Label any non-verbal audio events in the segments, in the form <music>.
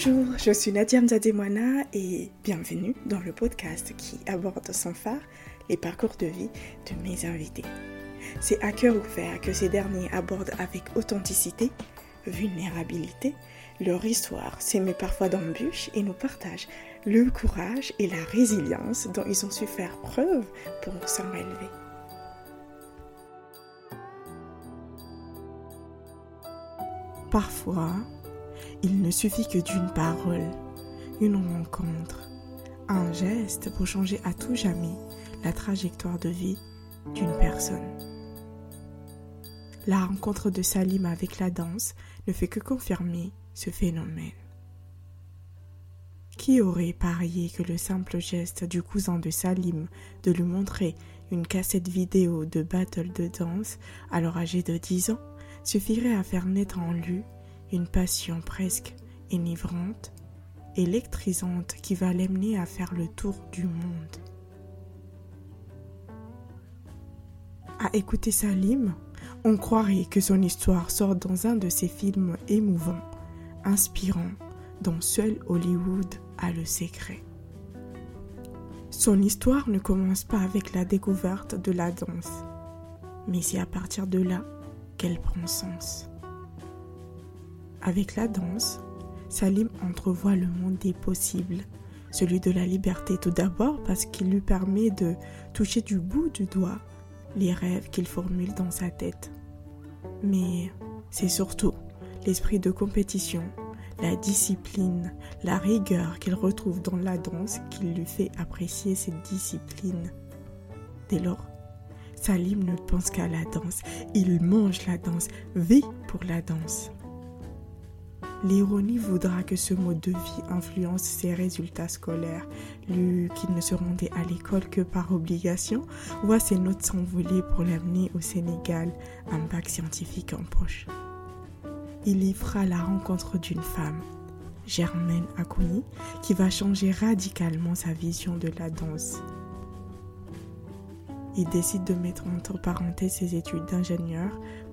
Bonjour, je suis Nadia Mzademwana et bienvenue dans le podcast qui aborde sans phare les parcours de vie de mes invités. C'est à cœur ouvert que ces derniers abordent avec authenticité, vulnérabilité, leur histoire s'émet parfois d'embûches et nous partagent le courage et la résilience dont ils ont su faire preuve pour s'en relever. Parfois, il ne suffit que d'une parole, une rencontre, un geste pour changer à tout jamais la trajectoire de vie d'une personne. La rencontre de Salim avec la danse ne fait que confirmer ce phénomène. Qui aurait parié que le simple geste du cousin de Salim de lui montrer une cassette vidéo de battle de danse, alors âgé de 10 ans, suffirait à faire naître en lui une passion presque enivrante, électrisante qui va l'amener à faire le tour du monde. À écouter Salim, on croirait que son histoire sort dans un de ces films émouvants, inspirants, dont seul Hollywood a le secret. Son histoire ne commence pas avec la découverte de la danse, mais c'est à partir de là qu'elle prend sens. Avec la danse, Salim entrevoit le monde des possibles, celui de la liberté tout d'abord parce qu'il lui permet de toucher du bout du doigt les rêves qu'il formule dans sa tête. Mais c'est surtout l'esprit de compétition, la discipline, la rigueur qu'il retrouve dans la danse qui lui fait apprécier cette discipline. Dès lors, Salim ne pense qu'à la danse, il mange la danse, vit pour la danse. L'ironie voudra que ce mode de vie influence ses résultats scolaires. Lui qui ne se rendait à l'école que par obligation voit ses notes s'envoler pour l'amener au Sénégal, un bac scientifique en poche. Il y fera la rencontre d'une femme, Germaine Akouni, qui va changer radicalement sa vision de la danse. Il décide de mettre entre parenthèses ses études d'ingénieur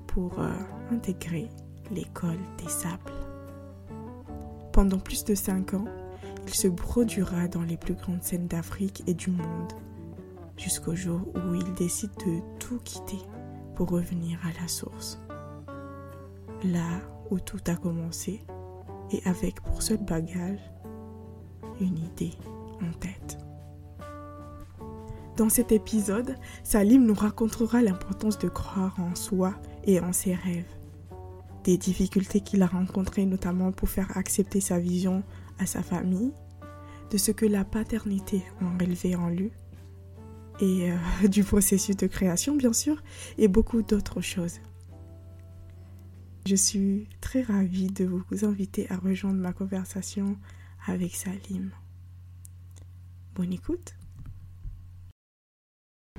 pour euh, intégrer l'école des sables. Pendant plus de cinq ans, il se produira dans les plus grandes scènes d'Afrique et du monde, jusqu'au jour où il décide de tout quitter pour revenir à la source. Là où tout a commencé, et avec pour seul bagage une idée en tête. Dans cet épisode, Salim nous racontera l'importance de croire en soi et en ses rêves des difficultés qu'il a rencontrées, notamment pour faire accepter sa vision à sa famille, de ce que la paternité a relevé en lui, et euh, <laughs> du processus de création, bien sûr, et beaucoup d'autres choses. Je suis très ravie de vous inviter à rejoindre ma conversation avec Salim. Bonne écoute.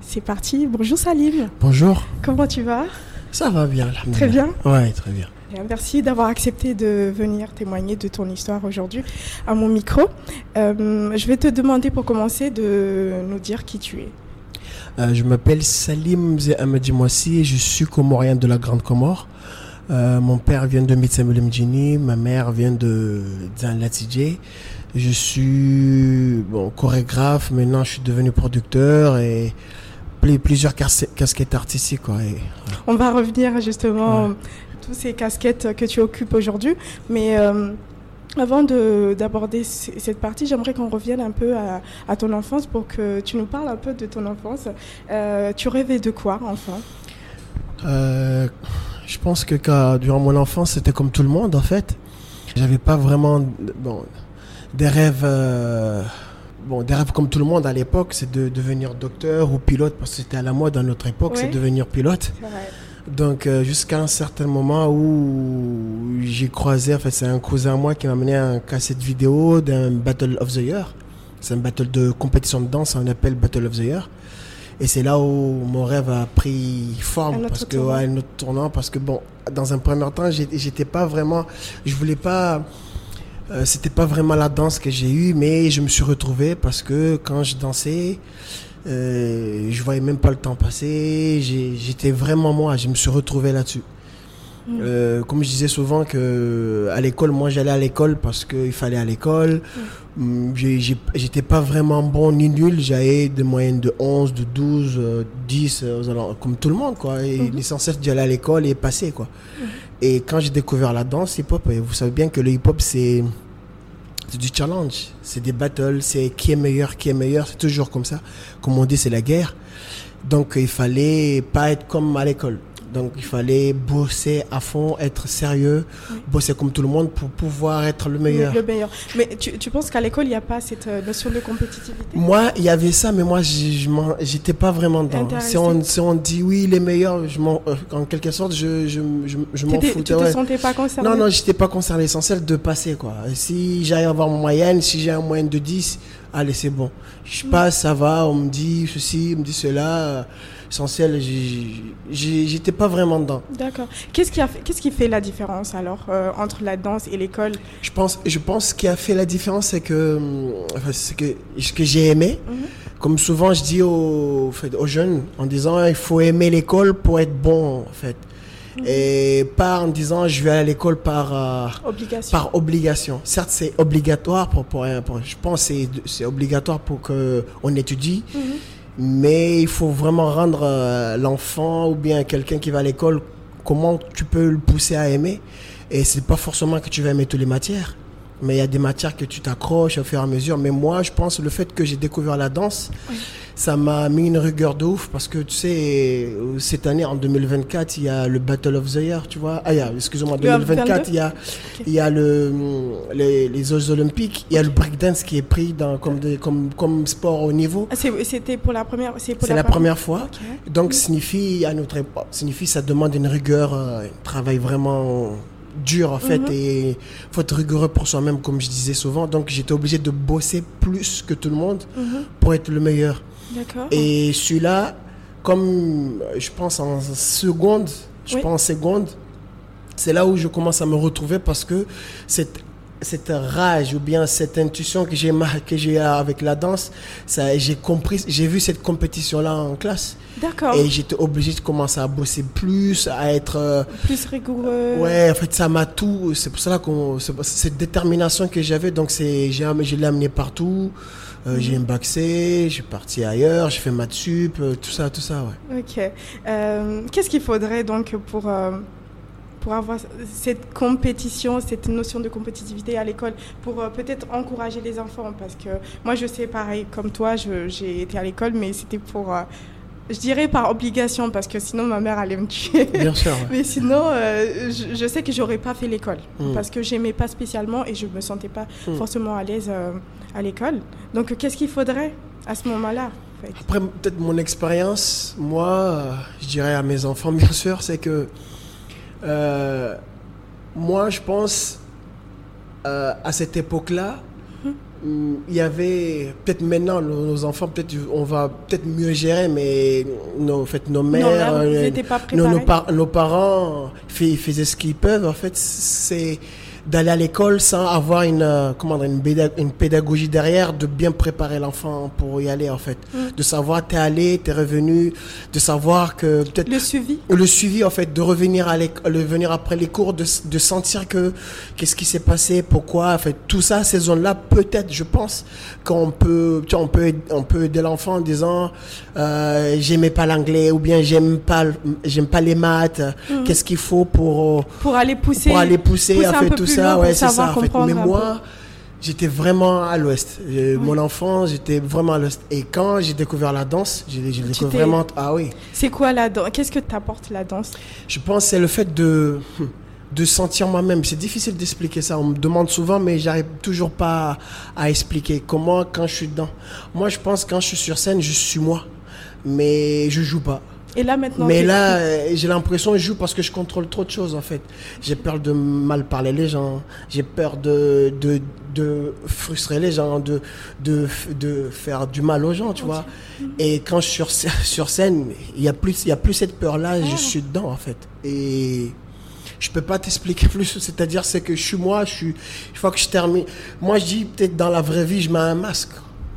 C'est parti. Bonjour Salim. Bonjour. Comment tu vas? Ça va bien. Très bien? Ouais, très bien. Merci d'avoir accepté de venir témoigner de ton histoire aujourd'hui à mon micro. Euh, je vais te demander pour commencer de nous dire qui tu es. Euh, je m'appelle Salim Zéhamedi et je suis comorien de la Grande Comore. Euh, mon père vient de Mitsamel ma mère vient de Latidje. Je suis bon, chorégraphe, maintenant je suis devenu producteur et plusieurs casquettes artistiques. Quoi, On va revenir justement toutes ces casquettes que tu occupes aujourd'hui. Mais euh, avant d'aborder cette partie, j'aimerais qu'on revienne un peu à, ton enfance pour que tu nous parles un peu de ton enfance. Euh, tu rêvais de quoi, enfant? Euh, Je pense que durant mon enfance, c'était comme tout le monde, en fait. J'avais pas vraiment bon, des rêves. bon, des rêves comme tout le monde à l'époque, c'est de devenir docteur ou pilote, parce que c'était à la mode à notre époque, c'est devenir pilote. Vrai. Donc euh, jusqu'à un certain moment où j'ai croisé, en fait c'est un cousin à moi qui m'a amené un cassette vidéo d'un Battle of the Year. C'est un battle de compétition de danse, on appelle Battle of the Year. Et c'est là où mon rêve a pris forme parce que ouais, un autre tournant parce que bon, dans un premier temps, j'étais pas vraiment, je voulais pas, euh, c'était pas vraiment la danse que j'ai eue, mais je me suis retrouvé parce que quand je dansais, euh, je voyais même pas le temps passer. J'étais vraiment moi. Je me suis retrouvé là-dessus. Mm. Euh, comme je disais souvent que à l'école, moi j'allais à l'école parce qu'il fallait à l'école. Mm. J'étais pas vraiment bon ni nul. J'avais des moyennes de 11, de 12, 10, comme tout le monde. Quoi. Et mm-hmm. l'essentiel aller à l'école et passer. Quoi. Mm. Et quand j'ai découvert la danse hip-hop, vous savez bien que le hip-hop c'est du challenge, c'est des battles, c'est qui est meilleur, qui est meilleur, c'est toujours comme ça. Comme on dit, c'est la guerre. Donc il fallait pas être comme à l'école. Donc il fallait bosser à fond, être sérieux, bosser comme tout le monde pour pouvoir être le meilleur. Le, meilleur. Mais tu, tu penses qu'à l'école, il n'y a pas cette euh, notion de compétitivité? Moi, il y avait ça, mais moi, j'étais pas vraiment dedans. Si on, si on, dit oui, les meilleurs, je euh, en quelque sorte, je, je, je, m'en foutais. Tu te sentais pas concerné? Non, non, j'étais pas concerné. L'essentiel de passer, quoi. Si j'arrive à avoir mon moyenne, si j'ai un moyenne de 10, allez, c'est bon. Je passe, ça va, on me dit ceci, on me dit cela essentiel, j'étais pas vraiment dedans. D'accord. Qu'est-ce qui, a fait, qu'est-ce qui fait la différence alors euh, entre la danse et l'école? Je pense, je pense ce qui a fait la différence, c'est que, c'est que ce que j'ai aimé. Mhm. Comme souvent, je dis aux, aux jeunes en disant il faut aimer l'école pour être bon, en fait. Mhm. Et pas en disant je vais à l'école par, euh, obligation. par obligation. Certes, c'est obligatoire pour, pour, je pense que c'est obligatoire pour qu'on étudie. Mhm mais il faut vraiment rendre euh, l'enfant ou bien quelqu'un qui va à l'école comment tu peux le pousser à aimer. Et c'est pas forcément que tu vas aimer toutes les matières mais il y a des matières que tu t'accroches au fur et à mesure mais moi je pense le fait que j'ai découvert la danse ça m'a mis une rigueur de ouf parce que tu sais, cette année en 2024, il y a le Battle of the Year, tu vois. Ah, il y a, excusez-moi, 2024, il y a, il y a le, les, les Jeux Olympiques, il y a le breakdance qui est pris dans, comme, comme, comme sport au niveau. Ah, c'était pour la première C'est la, première? fois. Donc, signifie, à notre époque, signifie, ça demande une rigueur, euh, un travail vraiment dur en fait mhm. et faut être rigoureux pour soi-même comme je disais souvent donc j'étais obligé de bosser plus que tout le monde mhm. pour être le meilleur et celui-là, comme je pense en seconde, je pense en seconde, c'est là où je commence à me retrouver parce que cette cette rage ou bien cette intuition que j'ai que j'ai avec la danse, ça j'ai compris, j'ai vu cette compétition là en classe. D'accord. Et j'étais obligé de commencer à bosser plus, à être euh, plus rigoureux. Ouais, en fait ça m'a tout, c'est pour cela qu'on cette détermination que j'avais donc c'est j'ai je l'ai amené partout. Euh, j'ai un bac C, je suis parti ailleurs, j'ai fait maths sup, euh, tout ça, tout ça, ouais. Ok. Euh, qu'est-ce qu'il faudrait donc pour, pour avoir cette compétition, cette notion de compétitivité à l'école, pour peut-être encourager les enfants Parce que moi, je sais, pareil, comme toi, j'ai été à l'école, mais c'était pour je dirais par obligation parce que sinon ma mère allait me tuer. Bien sûr. <laughs> Mais sinon, je, sais que j'aurais pas fait l'école hmm. parce que j'aimais pas spécialement et je me sentais pas hmm. forcément à l'aise à l'école. Donc, qu'est-ce qu'il faudrait à ce moment-là Après, peut-être mon expérience, moi, euh, je dirais à mes enfants, <laughs> bien sûr, c'est que euh, moi, je pense, euh, à cette époque-là, il y avait peut-être maintenant nos, enfants peut-être on va peut-être mieux gérer mais nos en fait nos mères nos, nos, nos, parents faisaient ce qu'ils peuvent en fait c'est d'aller à l'école sans avoir une, euh, comment dire, une, pédagogie derrière, de bien préparer l'enfant pour y aller en fait. Mm. De savoir t'es allé, t'es revenu, de savoir que peut-être... Le suivi. Le suivi en fait, de revenir, à de venir après les cours, de, de sentir que qu'est-ce qui s'est passé, pourquoi, en fait, tout ça, ces zones-là, peut-être, je pense, qu'on peut, tu vois, on peut, on peut aider l'enfant en disant, euh, j'aimais pas l'anglais ou bien j'aime pas, j'aime pas les maths, mm. qu'est-ce qu'il faut pour... Pour aller pousser. Pour aller pousser, en fait, tout ça ouais, c'est ça. En fait. Mais moi, j'étais vraiment à l'ouest. Mon enfant, j'étais vraiment à l'ouest. Et quand j'ai découvert la danse, j'ai découvert vraiment. Ah oui. C'est quoi la danse? Qu'est-ce que t'apporte la danse? Je pense c'est le fait de de sentir moi-même. C'est difficile d'expliquer ça. On me demande souvent, mais j'arrive toujours pas à, expliquer comment quand je suis dedans. Moi, je pense quand je suis sur scène, je suis moi, mais je joue pas. Et là maintenant. Mais là, euh, j'ai l'impression que je joue parce que je contrôle trop de choses en fait. J'ai peur de mal parler les gens. J'ai peur de, de, de, frustrer les gens, de, de, de faire du mal aux gens, tu vois. Et quand je suis sur, sur scène, il y a plus, il y a plus cette peur là. Je ah. suis dedans en fait. Et je peux pas t'expliquer <laughs> plus. C'est-à-dire, c'est que je suis moi. Je suis. Une fois que je termine, moi je dis peut-être dans la vraie vie, je mets un masque.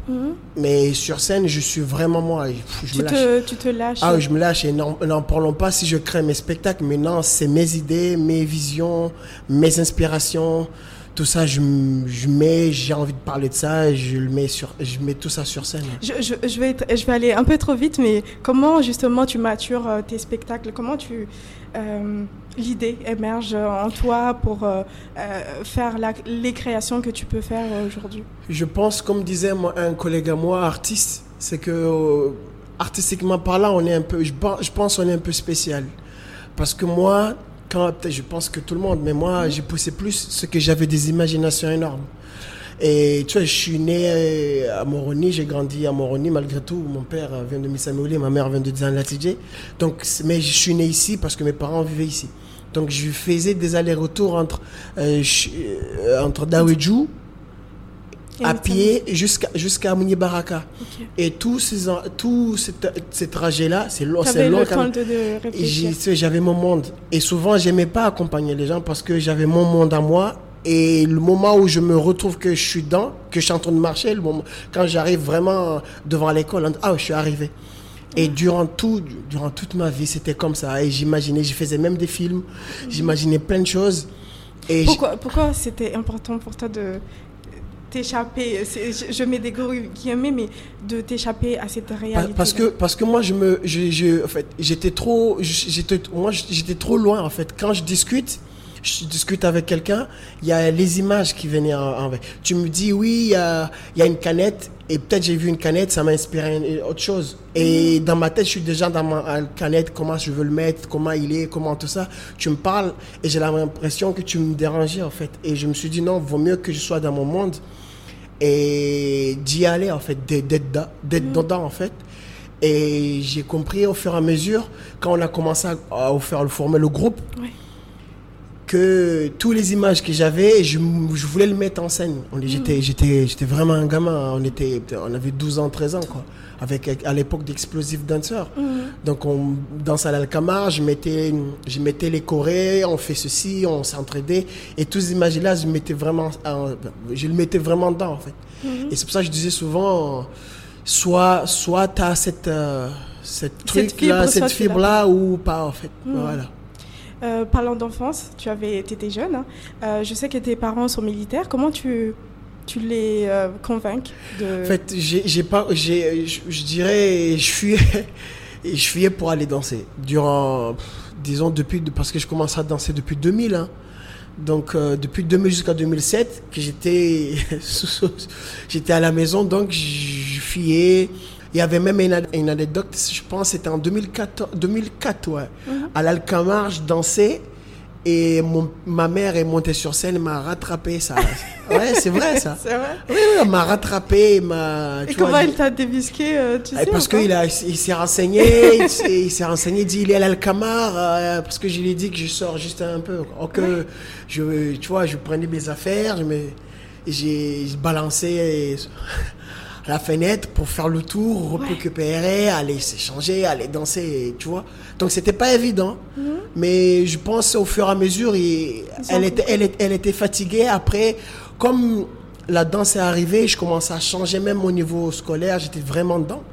Mhm. Mais sur scène, je suis vraiment moi. Je tu, Te, tu te lâches. Ah, je me lâche. Et n'en parlons pas si je crée mes spectacles, mais non, c'est mes idées, mes visions, mes inspirations. Tout ça, je, je mets, j'ai envie de parler de ça, je, le mets sur, je mets tout ça sur scène. Je, je, je vais, je vais aller un peu trop vite, mais comment justement tu matures euh, tes spectacles? Comment tu, euh, l'idée émerge en toi pour euh, faire les créations que tu peux faire aujourd'hui? Je pense, comme disait un collègue à moi, artiste, c'est que artistiquement parlant, on est un peu, je, je pense, on est un peu spécial. Parce que moi, quand, je pense que tout le monde, mais moi, j'ai poussé plus ce que j'avais des imaginations énormes. Et tu vois, je suis né à Moroni, j'ai grandi à Moroni malgré tout. Mon père vient de Missamouli, ma mère vient de Latidje. Donc, mais je suis né ici parce que mes parents vivaient ici. Donc, je faisais des allers-retours entre, euh, euh entre à pied jusqu'à jusqu'à Mouni Baraka. Et tous ces, tout ces trajets-là, c'est long. C'est long. J'avais mon monde. Et souvent, j'aimais pas accompagner les gens parce que j'avais mon monde à moi et le moment où je me retrouve que je suis dans, que je suis en train de marcher, le moment, quand j'arrive vraiment devant l'école, ah, je suis arrivé. Et durant tout, durant toute ma vie, c'était comme ça. Et j'imaginais, je faisais même des films, j'imaginais plein de choses. Et pourquoi, pourquoi c'était important pour toi de t'échapper Je mets des guillemets, mais de t'échapper à cette réalité. Parce que, parce que moi, je me, je, en fait, j'étais trop, j'étais, moi, j'étais trop loin en fait. Quand je discute, je discute avec quelqu'un, il y a les images qui venaient en, Tu me dis, oui, il y a, y a, une canette, et peut-être j'ai vu une canette, ça m'a inspiré autre chose. Et mm. dans ma tête, je suis déjà dans ma canette, comment je veux le mettre, comment il est, comment tout ça. Tu me parles, et j'ai l'impression que tu me dérangeais, en fait. Et je me suis dit, non, vaut mieux que je sois dans mon monde, et d'y aller, en fait, d'être mm. dedans, en fait. Et j'ai compris au fur et à mesure, quand on a commencé à, à faire, former le groupe, que toutes les images que j'avais, je, je, voulais le mettre en scène. J'étais, mm. j'étais, j'étais vraiment un gamin. On était, on avait 12 ans, 13 ans, quoi. Avec, à l'époque d'Explosive Dancer. Mm. Donc, on danse à l'Alcamar, je mettais, je mettais les chorés, on fait ceci, on s'entraidait. Et toutes ces images-là, je mettais vraiment, je le mettais vraiment dedans, en fait. Mm. Et c'est pour ça que je disais souvent, soit, soit t'as cette, euh, cette truc-là, cette fibre-là, ou pas, en fait. Voilà. Euh, parlant d'enfance, tu avais, étais jeune. Hein. Euh, je sais que tes parents sont militaires. Comment tu, tu les euh, convaincs. En fait, j'ai pas, je dirais, je fuyais, <laughs> je fuyais pour aller danser. Durant, disons depuis, parce que je commençais à danser depuis 2000. Hein. Donc depuis 2000 jusqu'à 2007, que j'étais, <laughs> j'étais à la maison, donc je fuyais. Il y avait même une, anecdote, je pense, c'était en 2004, 2004 ouais. Mhm. À l'Alcamar, je dansais et mon, ma mère est montée sur scène et m'a rattrapé. Ça. <laughs> Ouais, c'est vrai ça. c'est vrai Oui, oui, elle m'a rattrapé. M'a, et comment elle t'a débusqué euh, tu sais, Parce qu'il il s'est renseigné, il s'est renseigné, il dit il est à l'Alcamar, euh, parce que je lui ai dit que je sors juste un peu. Or que, je, tu vois, je prenais mes affaires, je me, j'ai balancé la fenêtre pour faire le tour, récupérer, aller s'échanger, aller danser, tu vois. Donc c'était pas évident, mhm. mais je pense au fur et à mesure, elle, était, elle, elle, était fatiguée. Après, comme la danse est arrivée, je commençais à changer même au niveau scolaire, j'étais vraiment dedans.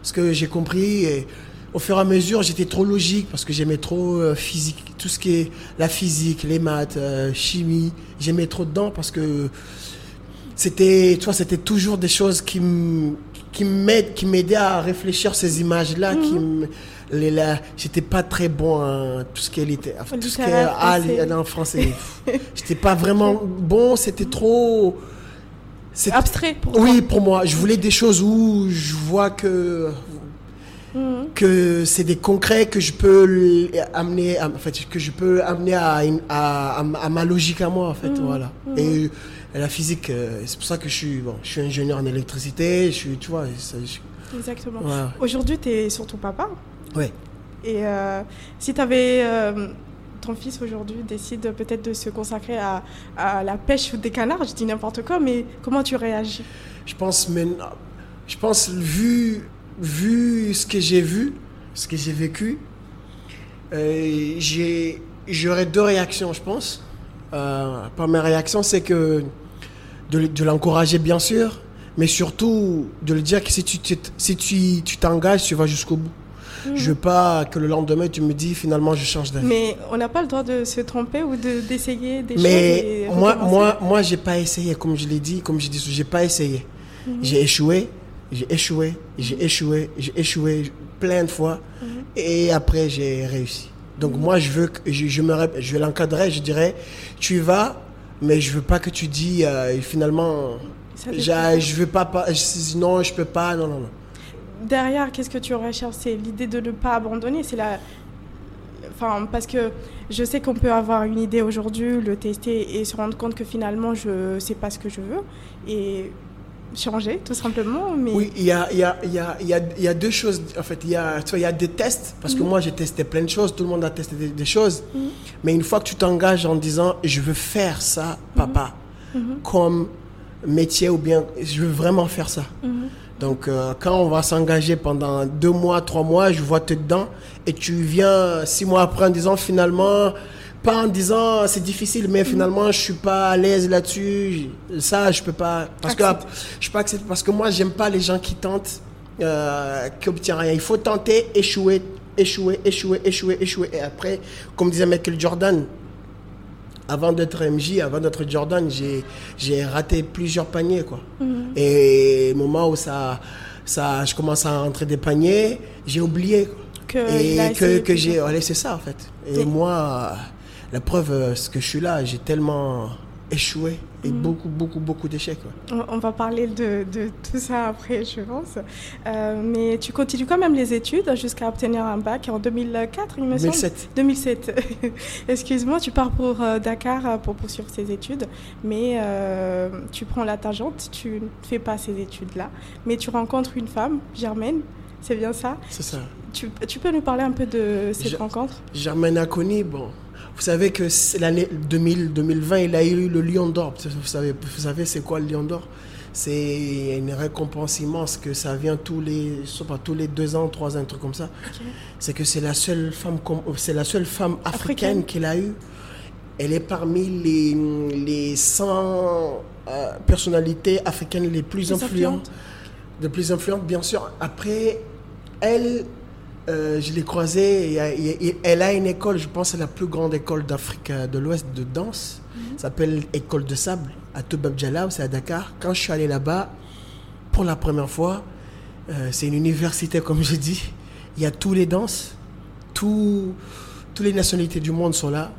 Parce que j'ai compris, et au fur et à mesure, j'étais trop logique parce que j'aimais trop euh, physique, tout ce qui est la physique, les maths, euh, chimie, j'aimais trop dedans parce que c'était, tu c'était toujours des choses qui qui m'aident, qui m'aidaient à réfléchir ces images-là, qui mhm. les là, j'étais pas très bon en tout ce qu'elle était, tout ce est ah, en français. <laughs> j'étais pas vraiment bon, c'était trop c'est abstrait pour Oui, pour moi, je voulais des choses où je vois que mhm. que c'est des concrets que je peux amener en fait que je peux amener à, à, à, ma logique à moi en fait, mhm. voilà. Et la physique, euh, c'est pour ça que je suis, bon, je suis ingénieur en électricité, je suis, tu vois. Exactement. Aujourd'hui, tu es sur ton papa. Oui. Et euh, si tu avais. Euh, ton fils aujourd'hui décide peut-être de se consacrer à, la pêche des canards, je dis n'importe quoi, mais comment tu réagis? Je pense, mais, je pense vu, vu ce que j'ai vu, ce que j'ai vécu, j'aurais deux réactions, je pense. Euh, première réaction, c'est que de, l'encourager bien sûr, Mais surtout, de le dire que si tu si tu tu t'engages, tu vas jusqu'au bout. Je veux pas que le lendemain, tu me dis finalement, je change d'avis. Mais on n'a pas le droit de se tromper ou de- d'essayer des Mais choses. et moi, moi, moi, j'ai pas essayé, comme je l'ai dit, comme je dis, j'ai pas essayé. J'ai échoué, j'ai échoué, j'ai échoué, j'ai échoué plein de fois, et après j'ai réussi. Donc moi, je veux que je, je me, je l'encadrer, je dirais, tu vas, mais je veux pas que tu dis euh, finalement, je veux pas, pas, je- non, je peux pas, non, non, non. Derrière, qu'est-ce que tu recherches? C'est l'idée de ne pas abandonner. C'est la. Enfin, parce que je sais qu'on peut avoir une idée aujourd'hui, le tester et se rendre compte que finalement, je sais pas ce que je veux et changer, tout simplement. Mais Oui, il y a, y, a, y, a, y, a, deux choses. En fait, il y a, tu vois, il y a des tests, parce que moi j'ai testé plein de choses, tout le monde a testé des, des choses. Mais une fois que tu t'engages en disant je veux faire ça, papa, comme métier ou bien je veux vraiment faire ça. Donc euh, quand on va s'engager pendant deux mois, trois mois, je vois te dedans et tu viens six mois après en disant finalement, pas en disant c'est difficile, mais finalement je suis pas à l'aise là-dessus, ça je peux pas, parce que je peux pas accepter, parce que moi j'aime pas les gens qui tentent, euh, qui obtiennent rien. Il faut tenter, échouer, échouer, échouer, échouer, échouer, et après, comme disait Michael Jordan, avant d'être MJ, avant d'être Jordan, j'ai, j'ai raté plusieurs paniers, quoi. Et au moment où ça, ça, je commence à rentrer des paniers, j'ai oublié, quoi. Que Et que, que j'ai, allez, c'est ça, en fait. Et Et- moi, la preuve, euh, ce que je suis là, j'ai tellement échoué et beaucoup, beaucoup, beaucoup d'échecs. On on va parler de, de tout ça après, je pense. Euh, mais tu continues quand même les études jusqu'à obtenir un bac en 2004, il me semble 2007. 2007. <laughs> Excuse-moi, tu pars pour euh, Dakar pour poursuivre ces études, mais euh, tu prends la tangente, tu ne fais pas ces études-là, mais tu rencontres une femme, Germaine, c'est bien ça? C'est ça. tu, tu peux nous parler un peu de cette Je- rencontre? Germaine Aconi, bon, vous savez que l'année 2000, 2020, il a eu le Lion d'Or. Vous savez, vous savez c'est quoi le Lion d'Or? C'est une récompense immense que ça vient tous les, je sais pas, tous les deux ans, trois ans, un truc comme ça. C'est que c'est la seule femme, c'est la seule femme africaine Africaine. qu'il a eue. Elle est parmi les, les 100 euh, personnalités africaines les plus influentes de plus influentes, bien sûr. Après, elle, euh, je l'ai croisée, et, et- et elle a une école, je pense, c'est la plus grande école d'Afrique euh, de l'Ouest de danse. Ça s'appelle École de Sable, à Toubab c'est à Dakar. Quand je suis allé là-bas, pour la première fois, euh, c'est une université, comme je dis. Il y a tous les danses, tous, toutes les nationalités du monde sont là.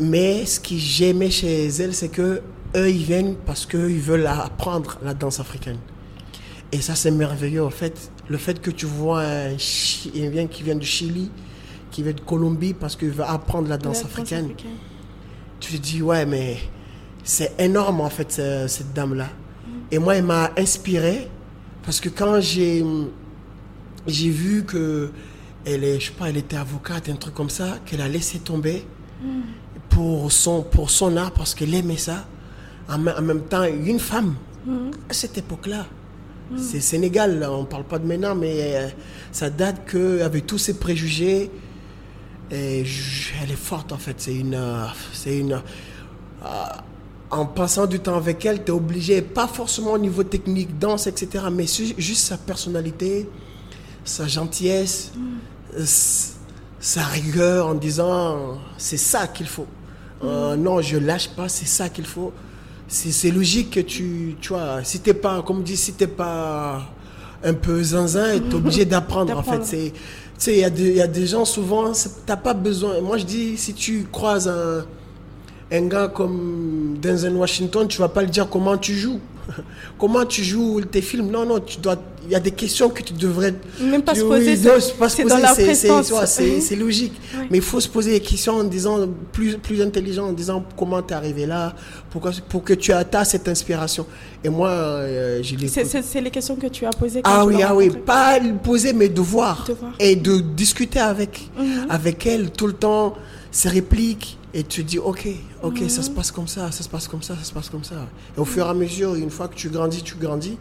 Mais ce que j'aimais chez elle, c'est que eux, ils viennent parce qu'ils veulent apprendre la danse africaine. Et ça, c'est merveilleux. En fait, le fait que tu vois un Chilien qui vient du Chili, qui vient de Colombie parce qu'il veut apprendre la danse La africaine, tu te dis, ouais, mais c'est énorme, en fait, ce- cette dame-là. Et moi, elle m'a inspiré parce que quand j'ai j'ai vu que elle est, je sais pas, elle était avocate, un truc comme ça, qu'elle a laissé tomber pour son, pour son art parce qu'elle aimait ça. En, me- en même temps, une femme, à cette époque-là, c'est Sénégal, là, on parle pas de maintenant, mais euh, ça date que avec tous ces préjugés, et je- elle est forte en fait. C'est une, euh, c'est une. euh, en passant du temps avec elle, tu es obligé, pas forcément au niveau technique, danse, etc., mais juste sa personnalité, sa gentillesse, s- sa rigueur en disant c'est ça qu'il faut. Euh, non, je lâche pas, c'est ça qu'il faut. C'est c'est logique que tu, tu vois, si t'es pas, comme dit, si t'es pas un peu zinzin, <laughs> tu es obligé d'apprendre en fait. C'est, tu sais, il y, a des- il y a des gens souvent, t'as pas besoin. Moi je dis, si tu croises un, un gars comme Denzel Washington, tu vas pas lui dire comment tu joues. <laughs> comment tu joues tes films? Non, non, tu dois. Il y a des questions que tu devrais. Même pas se Oui, poser, non, c'est- se dans la c'est- tu Mhm. c'est logique. Mais il faut se poser des questions en disant plus, plus intelligent, en disant comment tu es arrivé là, pourquoi, pour que tu aies cette inspiration. Et moi, euh, je l'ai C'est- les questions que tu as posées quand ah tu oui, ah oui, pas poser, mais de voir. De voir. Et de discuter avec, Mhm. avec elle tout le temps, ses répliques. Et tu dis, ok, ok, ça se passe comme ça, ça se passe comme ça, ça se passe comme ça. Et au fur et à mesure, une fois que tu grandis, tu grandis.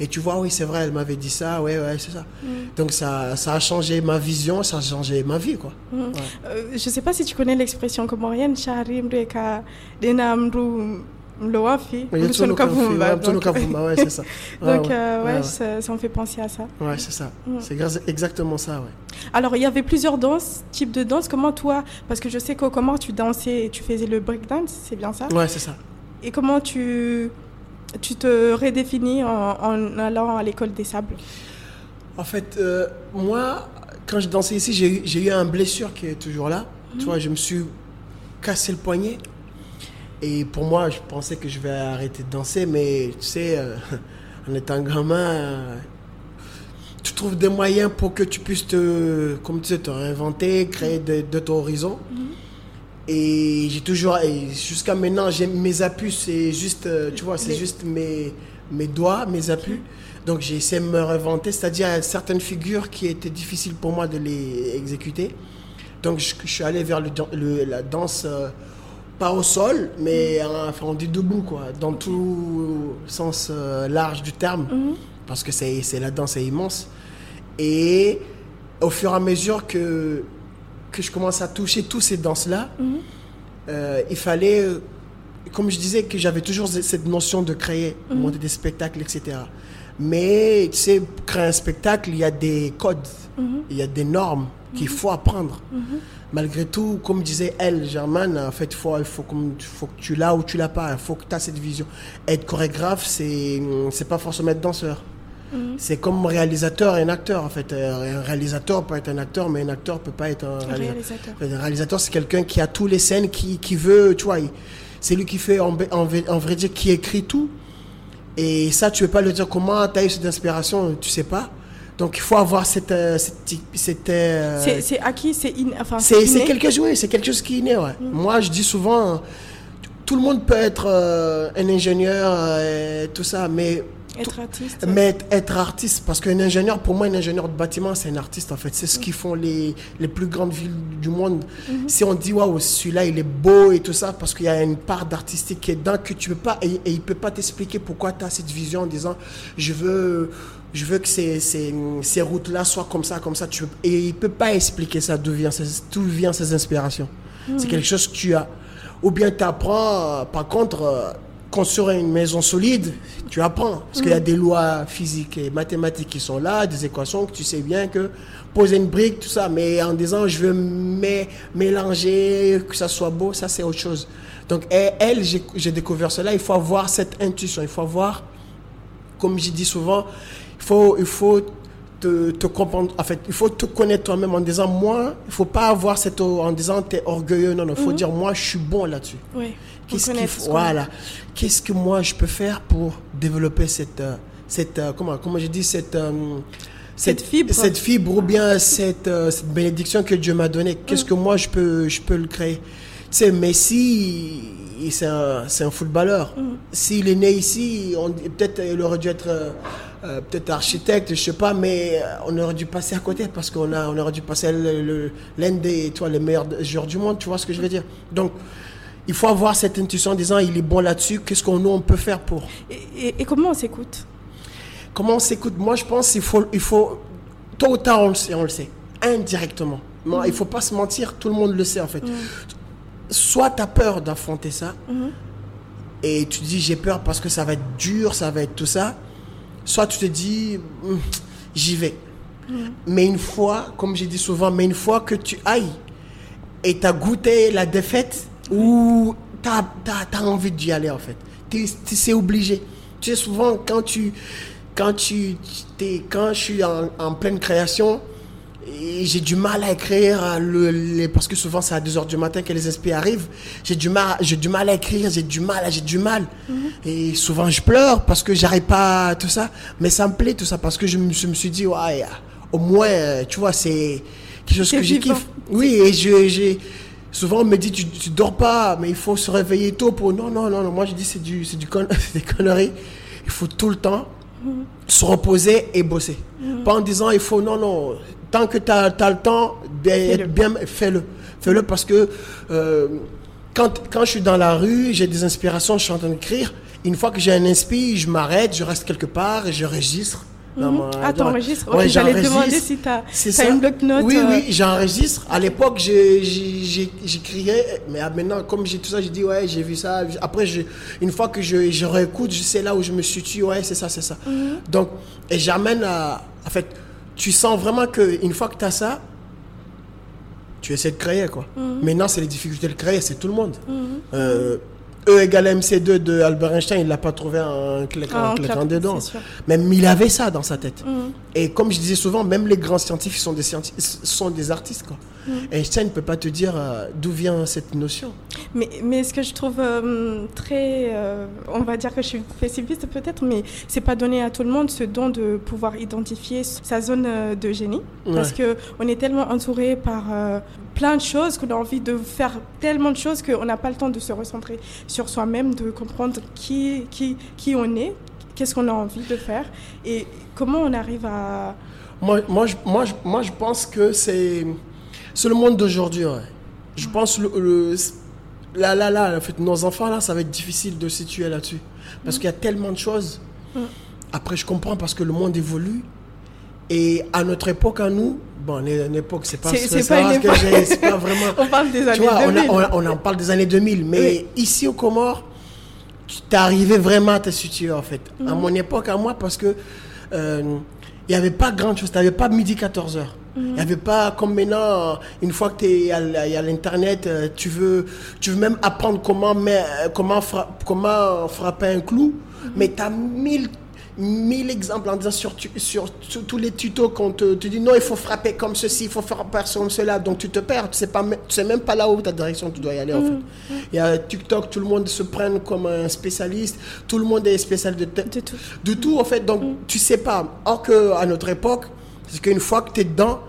Et tu vois, oui, c'est vrai, elle m'avait dit ça, ouais, ouais, c'est ça. Mhm. Donc ça, ça a changé ma vision, ça a changé ma vie, quoi. Ouais. Euh, je ne sais pas si tu connais l'expression comorienne, Sharim Reka Denamru Le wafi. Il y a toujours le Kavumba, Kavumba, ouais, c'est ça. <laughs> Ouais, Donc, ouais. euh, ouais. Ça, ça me fait penser à ça. Ouais, c'est ça. Mm. C'est exa- exactement ça, ouais. Alors, il y avait plusieurs danses, types de danse. Comment toi, parce que je sais qu'au comment tu dansais et tu faisais le breakdance, c'est bien ça? Ouais, c'est ça. Et comment tu, tu te redéfinis en, en allant à l'école des sables? En fait, euh, moi, quand je dansais ici, j'ai eu- un blessure qui est toujours là. Tu vois, je me suis cassé le poignet. Et pour moi, je pensais que je vais arrêter de danser, mais tu sais, euh, <laughs> en étant gamin, euh, tu trouves des moyens pour que tu puisses te, comme tu sais, te réinventer, créer de- d'autres horizons. Et j'ai toujours, jusqu'à maintenant, mes appuis, c'est juste, euh, tu vois, c'est Les- juste mes, mes doigts, mes appuis. Donc j'ai essayé de me réinventer, c'est-à-dire certaines figures qui étaient difficiles pour moi de les exécuter. Donc je, je suis allé vers le- la danse, euh, pas au sol, mais en, enfin, on dit debout, quoi, dans tout sens euh, large du terme, parce que c'est c'est- la danse est immense. Et au fur et à mesure que, que je commence à toucher tous ces danses-là, euh, il fallait, euh, comme je disais, que j'avais toujours cette notion de créer, monter des spectacles, etc. Mais tu sais, pour créer un spectacle, il y a des codes, il y a des normes qu'il faut apprendre. Malgré tout, comme disait elle, Germaine, en fait, il faut, il faut, comme- faut que tu l'as ou tu l'as pas. Il faut que tu aies cette vision. Être chorégraphe, c'est c'est pas forcément être danseur. C'est comme réalisateur et un acteur, en fait. Euh, Un réalisateur peut être un acteur, mais un acteur peut pas être un réalisateur. Réalisateur. Un réalisateur, c'est quelqu'un qui a tous les scènes, qui, qui veut, tu vois, c'est lui qui fait, en, en, en vrai dire, qui écrit tout. Et ça, tu ne peux pas le dire comment tu as eu cette inspiration, tu sais pas. Donc, il faut avoir cette. euh, cette, cette, euh, C'est acquis, c'est in... enfin, c'est inné. quelque chose, oui, c'est quelque chose qui est né, ouais. Moi, je dis souvent, tout le monde peut être euh, un ingénieur, et tout ça, mais Être artiste. mais être, artiste, parce qu'un ingénieur, pour moi, un ingénieur de bâtiment, c'est un artiste en fait. C'est ce qu'ils font les, les plus grandes villes du monde. Si on dit, waouh, celui-là, il est beau et tout ça, parce qu'il y a une part d'artistique qui est dedans que tu peux pas, et, et il peut pas t'expliquer pourquoi tu as cette vision en disant, je veux, je veux que ces, ces, ces routes-là soient comme ça, comme ça. Tu, et il peut pas expliquer ça, d'où vient vient ces inspirations. C'est quelque chose que tu as. Ou bien tu apprends, par contre, euh, construire une maison solide, tu apprends. Parce qu'il y a des lois physiques et mathématiques qui sont là, des équations que tu sais bien que poser une brique, tout ça, mais en disant je veux mé- mélanger, que ça soit beau, ça c'est autre chose. Donc elle, j'ai découvert cela, il faut avoir cette intuition, il faut avoir, comme j'ai dit souvent, faut, il faut te, te comprendre, en fait, il faut te connaître toi-même en disant moi, il faut pas avoir cette, en disant tu es orgueilleux, non, non, il faut dire moi je suis bon là-dessus. Oui. Qu'est-ce qu'il faut- voilà. Qu'est-ce que moi je peux faire pour développer cette, euh, cette euh, comment, comment je dis, cette, euh, Cette fibre. cette fibre ou bien cette, euh, cette bénédiction que Dieu m'a donnée. Qu'est-ce que moi je peux, je peux le créer? Tu sais, Messi, c'est un, un footballeur. S'il est né ici, peut-être il aurait dû être euh, peut-être architecte, je sais pas, mais euh, on aurait dû passer à côté parce qu'on a, on aurait dû passer l'un des, toi, les meilleurs joueurs du monde. Tu vois ce que je veux dire? Donc il faut avoir cette intuition en disant il est bon là-dessus, qu'est-ce qu'on nous on peut faire pour? Et, et- et comment on s'écoute? Comment on s'écoute? Moi je pense qu'il faut, il faut, tôt ou tard on le sait, on le sait, indirectement. Moi, Il faut pas se mentir, tout le monde le sait en fait. Soit tu as peur d'affronter ça, et tu dis j'ai peur parce que ça va être dur, ça va être tout ça. Soit tu te dis Hum, j'y vais. Mais une fois, comme j'ai dit souvent, mais une fois que tu ailles et tu as goûté la défaite ou tu as, envie d'y aller en fait. Tu c'est obligé. Tu sais, souvent quand tu quand tu quand je suis en, en pleine création j'ai du mal à écrire euh, le, les- parce que souvent c'est à 2h du matin que les esprits arrivent. J'ai du mal j'ai du mal à écrire, j'ai du mal, j'ai du mal. Et souvent je pleure parce que j'arrive pas à tout ça, mais ça me plaît tout ça parce que je me, je me suis dit ouais, au moins euh, tu vois c'est quelque chose que j'ai vivant. kiffe. Oui, et je j'ai souvent on me dit tu, tu dors pas, mais il faut se réveiller tôt pour non non non, non. moi je dis c'est du c'est du con- <laughs> c'est des conneries. Il faut tout le temps se reposer et bosser. Pas en disant il faut non non tant que tu as, le temps d'être bien fais-le. Fais-le parce que euh, quand, quand je suis dans la rue, j'ai des inspirations, je suis en train d'écrire. Une fois que j'ai un inspi, je m'arrête, je reste quelque part et je registre dans ma- Ah, t'enregistres Ouais, J'allais te demander si t'as une bloc-notes. Oui, euh, oui, j'enregistre. À l'époque, j'écrivais, mais maintenant, comme j'ai tout ça, j'ai dit, ouais, j'ai vu ça. Après, je, une fois que je, je réécoute, je sais là où je me situe, ouais, c'est ça, c'est ça. Mhm. Donc, et j'amène à. En fait, tu sens vraiment qu'une fois que tu as ça, tu essaies de créer, quoi. Mhm. Maintenant, c'est les difficultés de créer, c'est tout le monde. Euh, E égale MC2 de Albert Einstein, il l'a pas trouvé en claquant, Ah, en claquant c'est sûr. Même il avait ça dans sa tête. Mhm. Et comme je disais souvent, même les grands scientifiques sont des, scientifiques, sont des artistes. Quoi. Mm. Einstein ne peut pas te dire euh, d'où vient cette notion. Mais, mais ce que je trouve euh, très, euh, on va dire que je suis pessimiste peut-être, mais c'est pas donné à tout le monde ce don de pouvoir identifier sa zone euh, de génie, parce que on est tellement entouré par euh, plein de choses qu'on a envie de faire tellement de choses qu'on n'a pas le temps de se recentrer sur soi-même, de comprendre qui, qui, qui on est, qu'est-ce qu'on a envie de faire et comment on arrive à. Moi, moi, je, moi, je, moi, je pense que c'est, le monde d'aujourd'hui. ouais. Je pense le, le- là, là, là, en fait, nos enfants, là, ça va être difficile de se situer là-dessus. Parce qu'il y a tellement de choses. Mm. Après, je comprends parce que le monde évolue. Et à notre époque, à nous, bon, une époque, c'est pas, C'est- c'est pas que époque. j'ai- c'est pas vraiment. <laughs> On parle des années Tu vois, on, a- 2000. on, a- on en parle des années 2000, mais ici au Comores, tu t'es arrivé vraiment à te situer en fait. Mhm. À mon époque, à moi, parce que euh, il n'y avait pas grand chose. Tu n'avais pas midi 14h. Il Mhm. n'y avait pas comme maintenant, une fois que tu es à l'internet, euh, tu veux, tu veux même apprendre comment, mais, comment, fra- comment frapper un clou, Mhm. mais tu as mille, mille exemples en disant sur, tu- sur, tous les tutos qu'on te, te dit non, il faut frapper comme ceci, il faut faire comme cela, donc tu te perds, tu sais, pas, tu sais même pas là où ta direction tu dois y aller en fait. Il y a TikTok, tout le monde se prenne comme un spécialiste, tout le monde est spécial de, tout. de tout en fait, donc tu sais pas. Or qu'à notre époque, c'est qu'une fois que tu es dedans,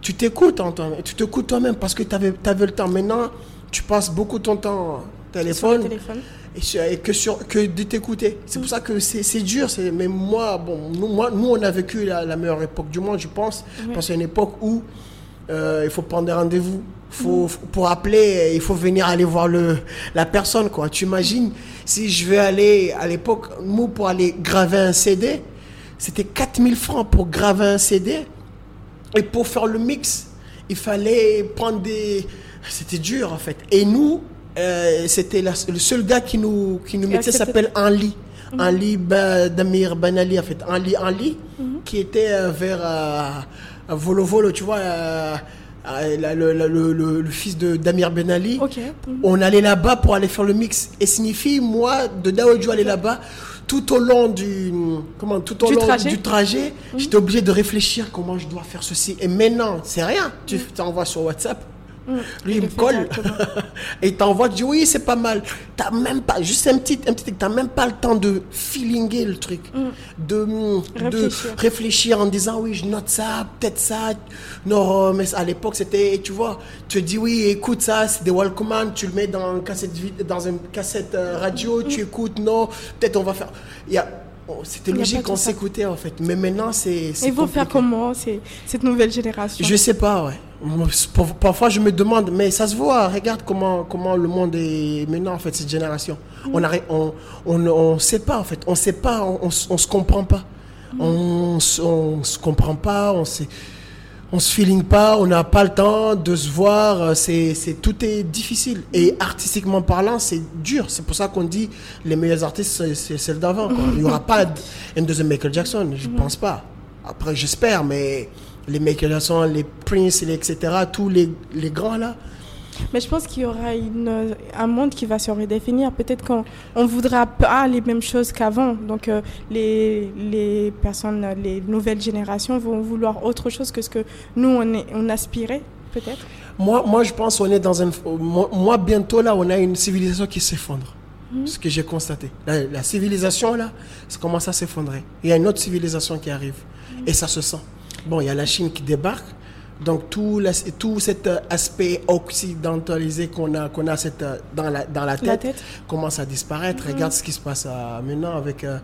tu t'écoutes en toi, tu t'écoutes toi-même parce que tu avais, le temps. Maintenant, tu passes beaucoup ton temps Sur le téléphone téléphone. Et, que, sur, que de t'écouter. C'est pour ça que c'est dur. Mais moi, bon, nous, moi, nous, on a vécu la, la meilleure époque du monde, je pense. Oui. Parce que c'est une époque où euh, il faut prendre des rendez-vous. Faut, faut- pour appeler, il faut venir aller voir le, la personne. Quoi. Tu imagines, si je vais aller, à l'époque, nous, pour aller graver un CD, c'était 4000 francs pour graver un CD. Et pour faire le mix, il fallait prendre des... C'était dur en fait. Et nous, euh, c'était le seul gars qui nous, qui nous mettait s'appelle Anli. Anli Ba- Damir Banali en fait. Anli Anli, Mhm. qui était euh, vers euh, Volo Volo, tu vois, euh, le, le- le- le- le fils de Damir Ben Ali. Ok. Mhm. On allait là-bas pour aller faire le mix. Et signifie, moi, de Daoudjou aller là-bas, tout au long du, comment, tout au Du long trajet. du trajet, j'étais obligé de réfléchir comment je dois faire ceci. Et maintenant, c'est rien. Tu t'envoies sur WhatsApp. Lui, il me colle. <laughs> et il t'envoie, tu dis oui, c'est pas mal. T'as même pas, juste un petit, un petit, t'as même pas le temps de feelinguer le truc. De, de Réfléchir. réfléchir en disant oui, je note ça, peut-être ça. Non, mais à l'époque, c'était, tu vois, tu dis oui, écoute ça, c'est des Walkman, tu le mets dans une cassette, dans une cassette euh, radio, tu écoutes, non, peut-être on va faire. Il y a, oh, c'était logique ça. s'écoutait en fait. Mais maintenant, c'est. Ils vont faire comment cette nouvelle génération? Je sais pas, ouais. Parfois, je me demande, mais ça se voit. Regarde comment, comment le monde est maintenant, en fait, cette génération. On arrête, on, on, on sait pas, en fait. On sait pas, on, s- on se comprend pas. On, on se comprend pas, on. On se feeling pas, on n'a pas le temps de se voir, euh, c'est, c'est, tout est difficile. Et artistiquement parlant, c'est dur. C'est pour ça qu'on dit les meilleurs artistes, c'est, c'est celles d'avant. quoi. Il n'y aura pas <laughs> un deuxième Michael Jackson, je pense pas. Après, j'espère, mais les Michael Jackson, les Prince, les etc., tous les, les grands là, Mais je pense qu'il y aura une, un monde qui va se redéfinir. Peut-être qu'on on voudra pas les mêmes choses qu'avant. Donc euh, les, les personnes, les nouvelles générations vont vouloir autre chose que ce que nous, on, est, on aspirait, peut-être. Moi, moi, je pense qu'on est dans un. Moi, moi, bientôt, là, on a une civilisation qui s'effondre. Ce que j'ai constaté. La, la civilisation, là, ça commence à s'effondrer. Il y a une autre civilisation qui arrive. Et ça se sent. Bon, il y a la Chine qui débarque. Donc, tout, la- tout cet euh, aspect occidentalisé qu'on a, qu'on a cette, euh, dans, la, dans la tête, La tête. commence à disparaître. Regarde ce qui se passe euh, maintenant avec. euh,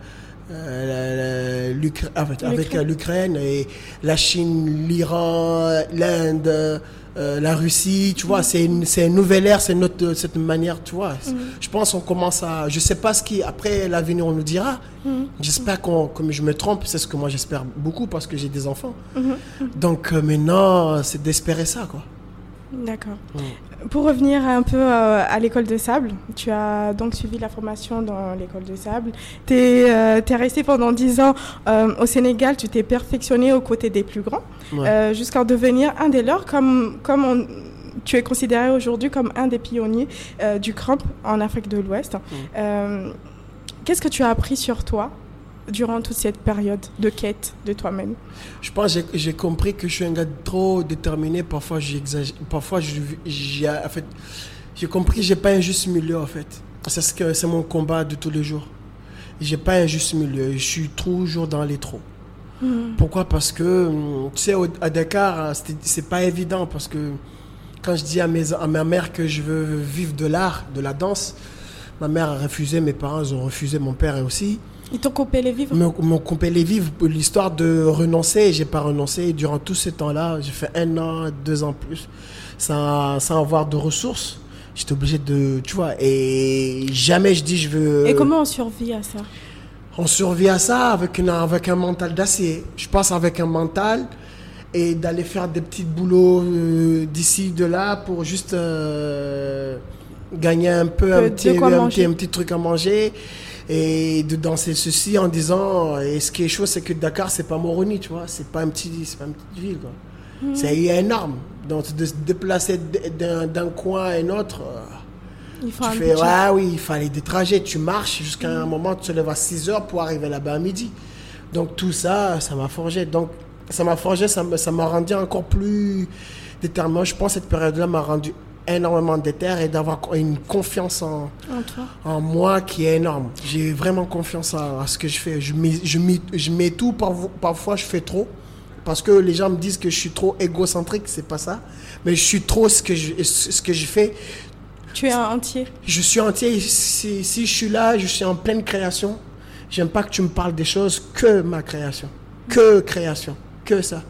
euh, avec, avec, L'Ukraine. euh, l'Ukraine et la Chine, l'Iran, l'Inde, euh, la Russie, tu vois, c'est une, c'est une nouvelle ère, c'est notre, cette manière, tu vois. Je pense qu'on commence à, je sais pas ce qui, après l'avenir on nous dira. J'espère qu'on, comme je me trompe, c'est ce que moi j'espère beaucoup parce que j'ai des enfants. Donc euh, maintenant, c'est d'espérer ça, quoi. D'accord. Pour revenir un peu euh, à l'école de sable, tu as donc suivi la formation dans l'école de sable. Tu es, resté pendant 10 ans euh, au Sénégal, tu t'es perfectionné aux côtés des plus grands, Ouais. euh, jusqu'à devenir un des leurs, comme, comme on- tu es considéré aujourd'hui comme un des pionniers euh, du cramp en Afrique de l'Ouest. Euh, Qu'est-ce que tu as appris sur toi durant toute cette période de quête de toi-même Je pense que j'ai- compris que je suis un gars trop déterminé. Parfois, j'exagère. Parfois, je- j'ai en fait, j'ai compris que j'ai pas un juste milieu en fait. C'est ce que mon combat de tous les jours. J'ai pas un juste milieu. Je suis toujours dans les trous. Pourquoi? Parce que hum, tu sais, à Dakar, c'est pas évident parce que quand je dis à, mes, à ma mère que je veux vivre de l'art, de la danse, ma mère a refusé, mes parents ont refusé, mon père aussi. Ils t'ont coupé les vivres M'ont m'ont coupé les vivres l'histoire de renoncer. J'ai pas renoncé. Durant tout ce temps-là, j'ai fait un an, deux ans plus, sans, sans avoir de ressources. J'étais obligé de, tu vois, et jamais je dis je veux. Et comment on survit à ça? On survit à ça avec, une, avec un mental d'acier. Je pense avec un mental et d'aller faire des petits boulots euh, d'ici, de là pour juste euh, gagner un peu, De- un petit, un, petit, un petit truc à manger et de danser ceci en disant et ce qui est chaud c'est que Dakar c'est pas Moroni tu vois c'est pas un petit c'est pas une petite ville quoi Hmm. c'est énorme donc de se déplacer d'un d'un coin à un autre euh, Il faut tu un fais, budget. ouais, oui, il fallait des trajets. Tu marches jusqu'à un moment, tu te lèves à 6 heures pour arriver là-bas à midi. Donc tout ça, ça m'a forgé. Donc ça m'a forgé, ça m'a rendu encore plus déterminant. Je pense que cette période-là m'a rendu énormément déter et d'avoir une confiance en, En toi en moi qui est énorme. J'ai vraiment confiance à, à ce que je fais. Je mets, je mets, je mets tout, parfois je fais trop. Parce que les gens me disent que je suis trop égocentrique, c'est pas ça. Mais je suis trop ce que je, ce que je fais. Tu es entier. Je suis entier. Si, si je suis là, je suis en pleine création. J'aime pas que tu me parles des choses que ma création. Que création. Que ça.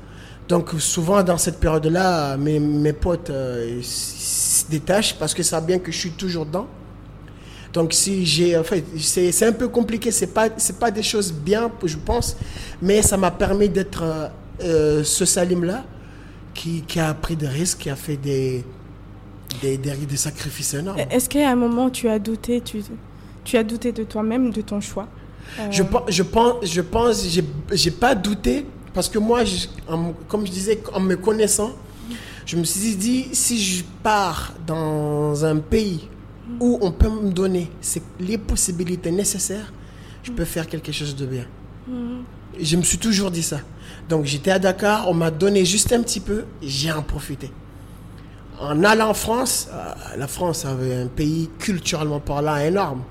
Donc souvent dans cette période-là, mes, mes potes euh, se détachent parce que savent bien que je suis toujours dedans. Donc si j'ai, en fait, c'est c'est un peu compliqué. C'est pas, c'est pas des choses bien, je pense, mais ça m'a permis d'être euh, euh, ce Salim-là qui, qui a pris des risques, qui a fait des, des, des, des sacrifices énormes. Est-ce qu'à un moment tu as douté, tu, tu as douté de toi-même, de ton choix? Euh, Je, je pense, je pense, j'ai, j'ai pas douté parce que moi, je- en- comme je disais, en me connaissant, je me suis dit si je pars dans un pays où on peut me donner les possibilités nécessaires, je peux faire quelque chose de bien. Je me suis toujours dit ça. Donc j'étais à Dakar, on m'a donné juste un petit peu, j'ai en profité. En allant en France, euh, la France avait un pays culturellement parlant énorme.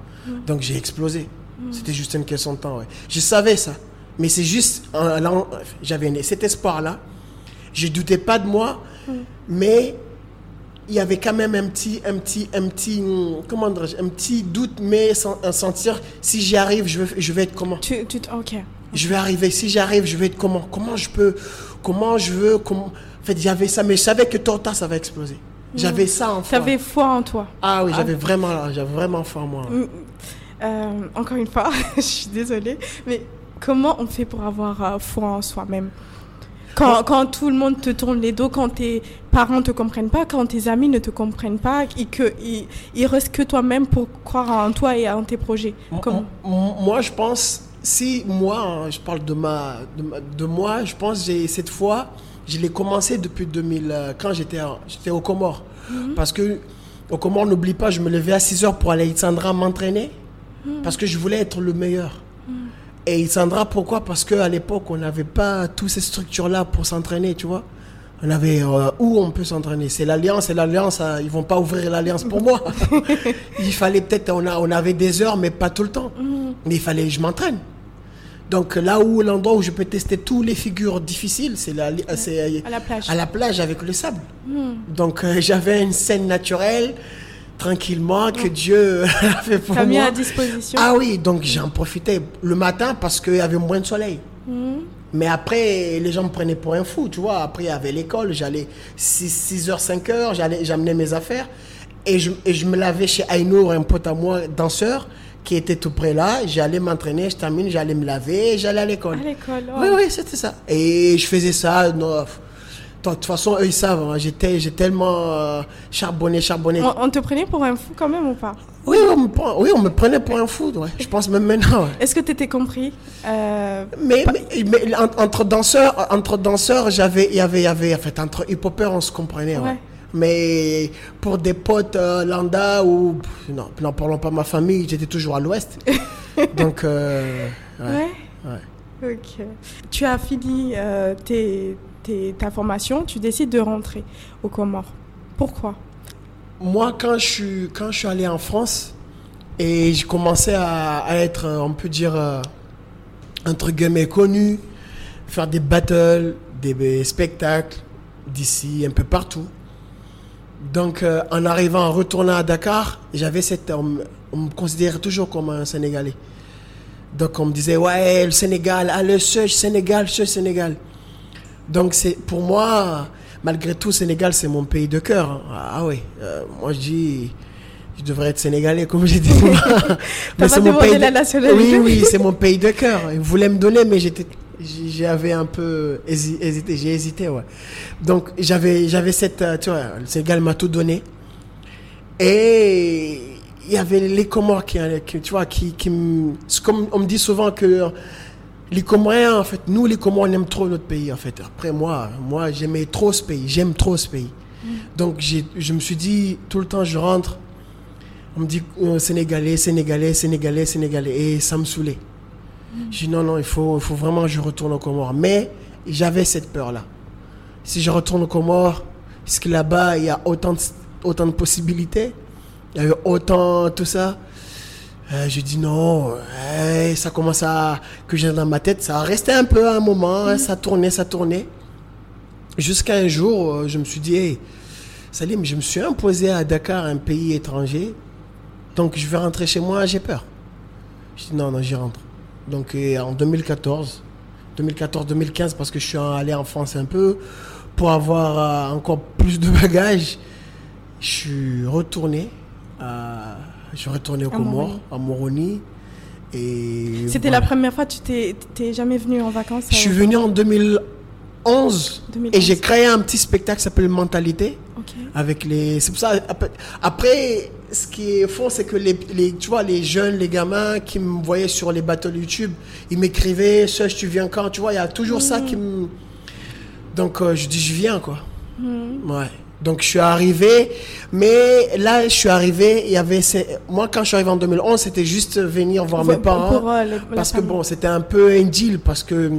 Donc j'ai explosé. C'était juste une question de temps. ouais. Je savais ça. Mais c'est juste, j'avais cet espoir-là. Je doutais pas de moi, mais il y avait quand même un petit, un petit, un petit, comment un petit doute, mais sans, un sentir, si j'y arrive, je vais, je vais être comment? Tu, tu, ok. je vais arriver. Si j'arrive, je vais être comment? Comment je peux Comment je veux comment... En fait, j'avais ça, mais je savais que tôt ou tard, ça va exploser. J'avais ça en Tu foi. avais foi en toi. Ah oui, j'avais vraiment, j'avais vraiment foi en moi. Mm. Euh, encore une fois, <laughs> je suis désolée, mais comment on fait pour avoir euh, foi en soi-même? Quand, quand tout le monde te tourne les dos, quand tes parents ne te comprennent pas, quand tes amis ne te comprennent pas, et que il, il reste que toi-même pour croire en toi et en tes projets. Moi, je pense, si moi, hein, je parle de, ma, de, ma- de moi, je pense j'ai cette fois, je l'ai commencé depuis 2000, euh, quand j'étais en- j'étais au Comores. Parce que au Comores, n'oublie pas, je me levais à 6 heures pour aller à Itzandra m'entraîner, parce que je voulais être le meilleur. Et Itzandra, pourquoi? Parce qu'à l'époque, on n'avait pas toutes ces structures-là pour s'entraîner, tu vois. On avait euh, où on peut s'entraîner? C'est l'alliance et l'alliance, euh, ils vont pas ouvrir l'alliance pour moi. <laughs> il fallait peut-être, on, a, on avait des heures, mais pas tout le temps. Mais il fallait que je m'entraîne. Donc là où l'endroit où je peux tester toutes les figures difficiles, c'est la, c'est À la plage. à la plage avec le sable. Donc euh, j'avais une scène naturelle, tranquillement, que Dieu <laughs> a fait pour T'as mis moi. à disposition. Ah oui, donc j'en profitais le matin parce qu'il y avait moins de soleil. Mhm. Mais après, les gens me prenaient pour un fou, tu vois. Après, il y avait l'école, j'allais 6, h 5 h j'allais, j'amenais mes affaires. Et je, et je me lavais chez Ainour, un pote à moi, danseur, qui était tout près là. J'allais m'entraîner, je termine, j'allais me laver, j'allais à l'école. À l'école, Oui, oui, c'était ça. Et je faisais ça. Non, de toute façon, eux, ils savent. hein. J'étais, j'ai tellement euh, charbonné, charbonné. On, on te prenait pour un fou quand même ou pas? Oui, on me, prend- oui, on me prenait pour un fou. Ouais. Je pense même maintenant. ouais. Est-ce que tu étais compris? Euh, Mais, mais, mais en- entre danseurs, entre danseurs, j'avais, il y avait, il y avait, en fait, entre hip-hopers, on se comprenait. ouais. Mais pour des potes euh, lambda ou non, n'en parlons pas de ma famille, j'étais toujours à l'ouest. <laughs> Donc, euh, ouais. Ok. Tu as fini tes, ta formation, tu décides de rentrer aux Comores. Pourquoi? Moi, quand je suis, quand je suis allé en France et j'ai commencé à, être, euh, on peut dire, euh, entre guillemets, connu, faire des battles, des, spectacles d'ici, un peu partout. Donc, euh, en arrivant, en retournant à Dakar, j'avais cette. On, on me considérait toujours comme un Sénégalais. Donc, on me disait, ouais, le Sénégal, ah, le seul Sénégal, ce Sénégal. Donc, c'est pour moi, malgré tout, Sénégal, c'est mon pays de cœur. Ah oui, euh, moi je dis, je devrais être sénégalais, comme j'ai dit. <laughs> T'as <laughs> pas demandé la nationalité Oui, oui, c'est mon pays de cœur. Ils voulaient me donner, mais j'étais, j'avais un peu hési- hésité. J'ai hésité, ouais. Donc, j'avais, j'avais cette, euh, tu vois, le Sénégal m'a tout donné. Et il y avait les Comores qui, qui, tu vois, qui, qui me- c'est comme on me dit souvent que les Comoriens, en fait, nous les Comores, on aime trop notre pays, en fait. Après, moi, moi, j'aimais trop ce pays, j'aime trop ce pays. Donc, j'ai, je me suis dit, tout le temps, je rentre, on me dit euh, Sénégalais, Sénégalais, Sénégalais, Sénégalais, et ça me saoulait. J'ai dit non, non, il faut, il faut vraiment que je retourne aux Comores. Mais j'avais cette peur-là. Si je retourne aux Comores, est-ce que là-bas, il y a autant de, autant de possibilités Il y a eu autant tout ça euh, J'ai dit non, euh, ça commence à. que j'ai dans ma tête, ça a resté un peu un moment, hein, ça tournait, ça tournait. Jusqu'à un jour, euh, je me suis dit, hey, Salim, je me suis imposé à Dakar, un pays étranger, donc je vais rentrer chez moi, j'ai peur. Je dis non, non, j'y rentre. Donc en 2014, 2014-2015, parce que je suis allé en France un peu, pour avoir encore plus de <laughs> bagages, je suis retourné, à, je suis retourné au Comores, à Moroni. Et C'était voilà. la première fois que tu t'es jamais venu en vacances Je suis euh, venu en 2011, 2011. et j'ai créé un petit spectacle qui s'appelle Mentalité avec les c'est pour ça après, après, ce qui est fond c'est que les, les tu vois les jeunes les gamins qui me voyaient sur les battles YouTube ils m'écrivaient Serge tu viens quand? Tu vois il y a toujours ça qui me donc euh, je dis je viens quoi Mhm. ouais donc je suis arrivé mais là je suis arrivé il y avait moi quand je suis arrivé en 2011 c'était juste venir voir mes parents. pour, euh, les- parce que bon c'était un peu un deal parce que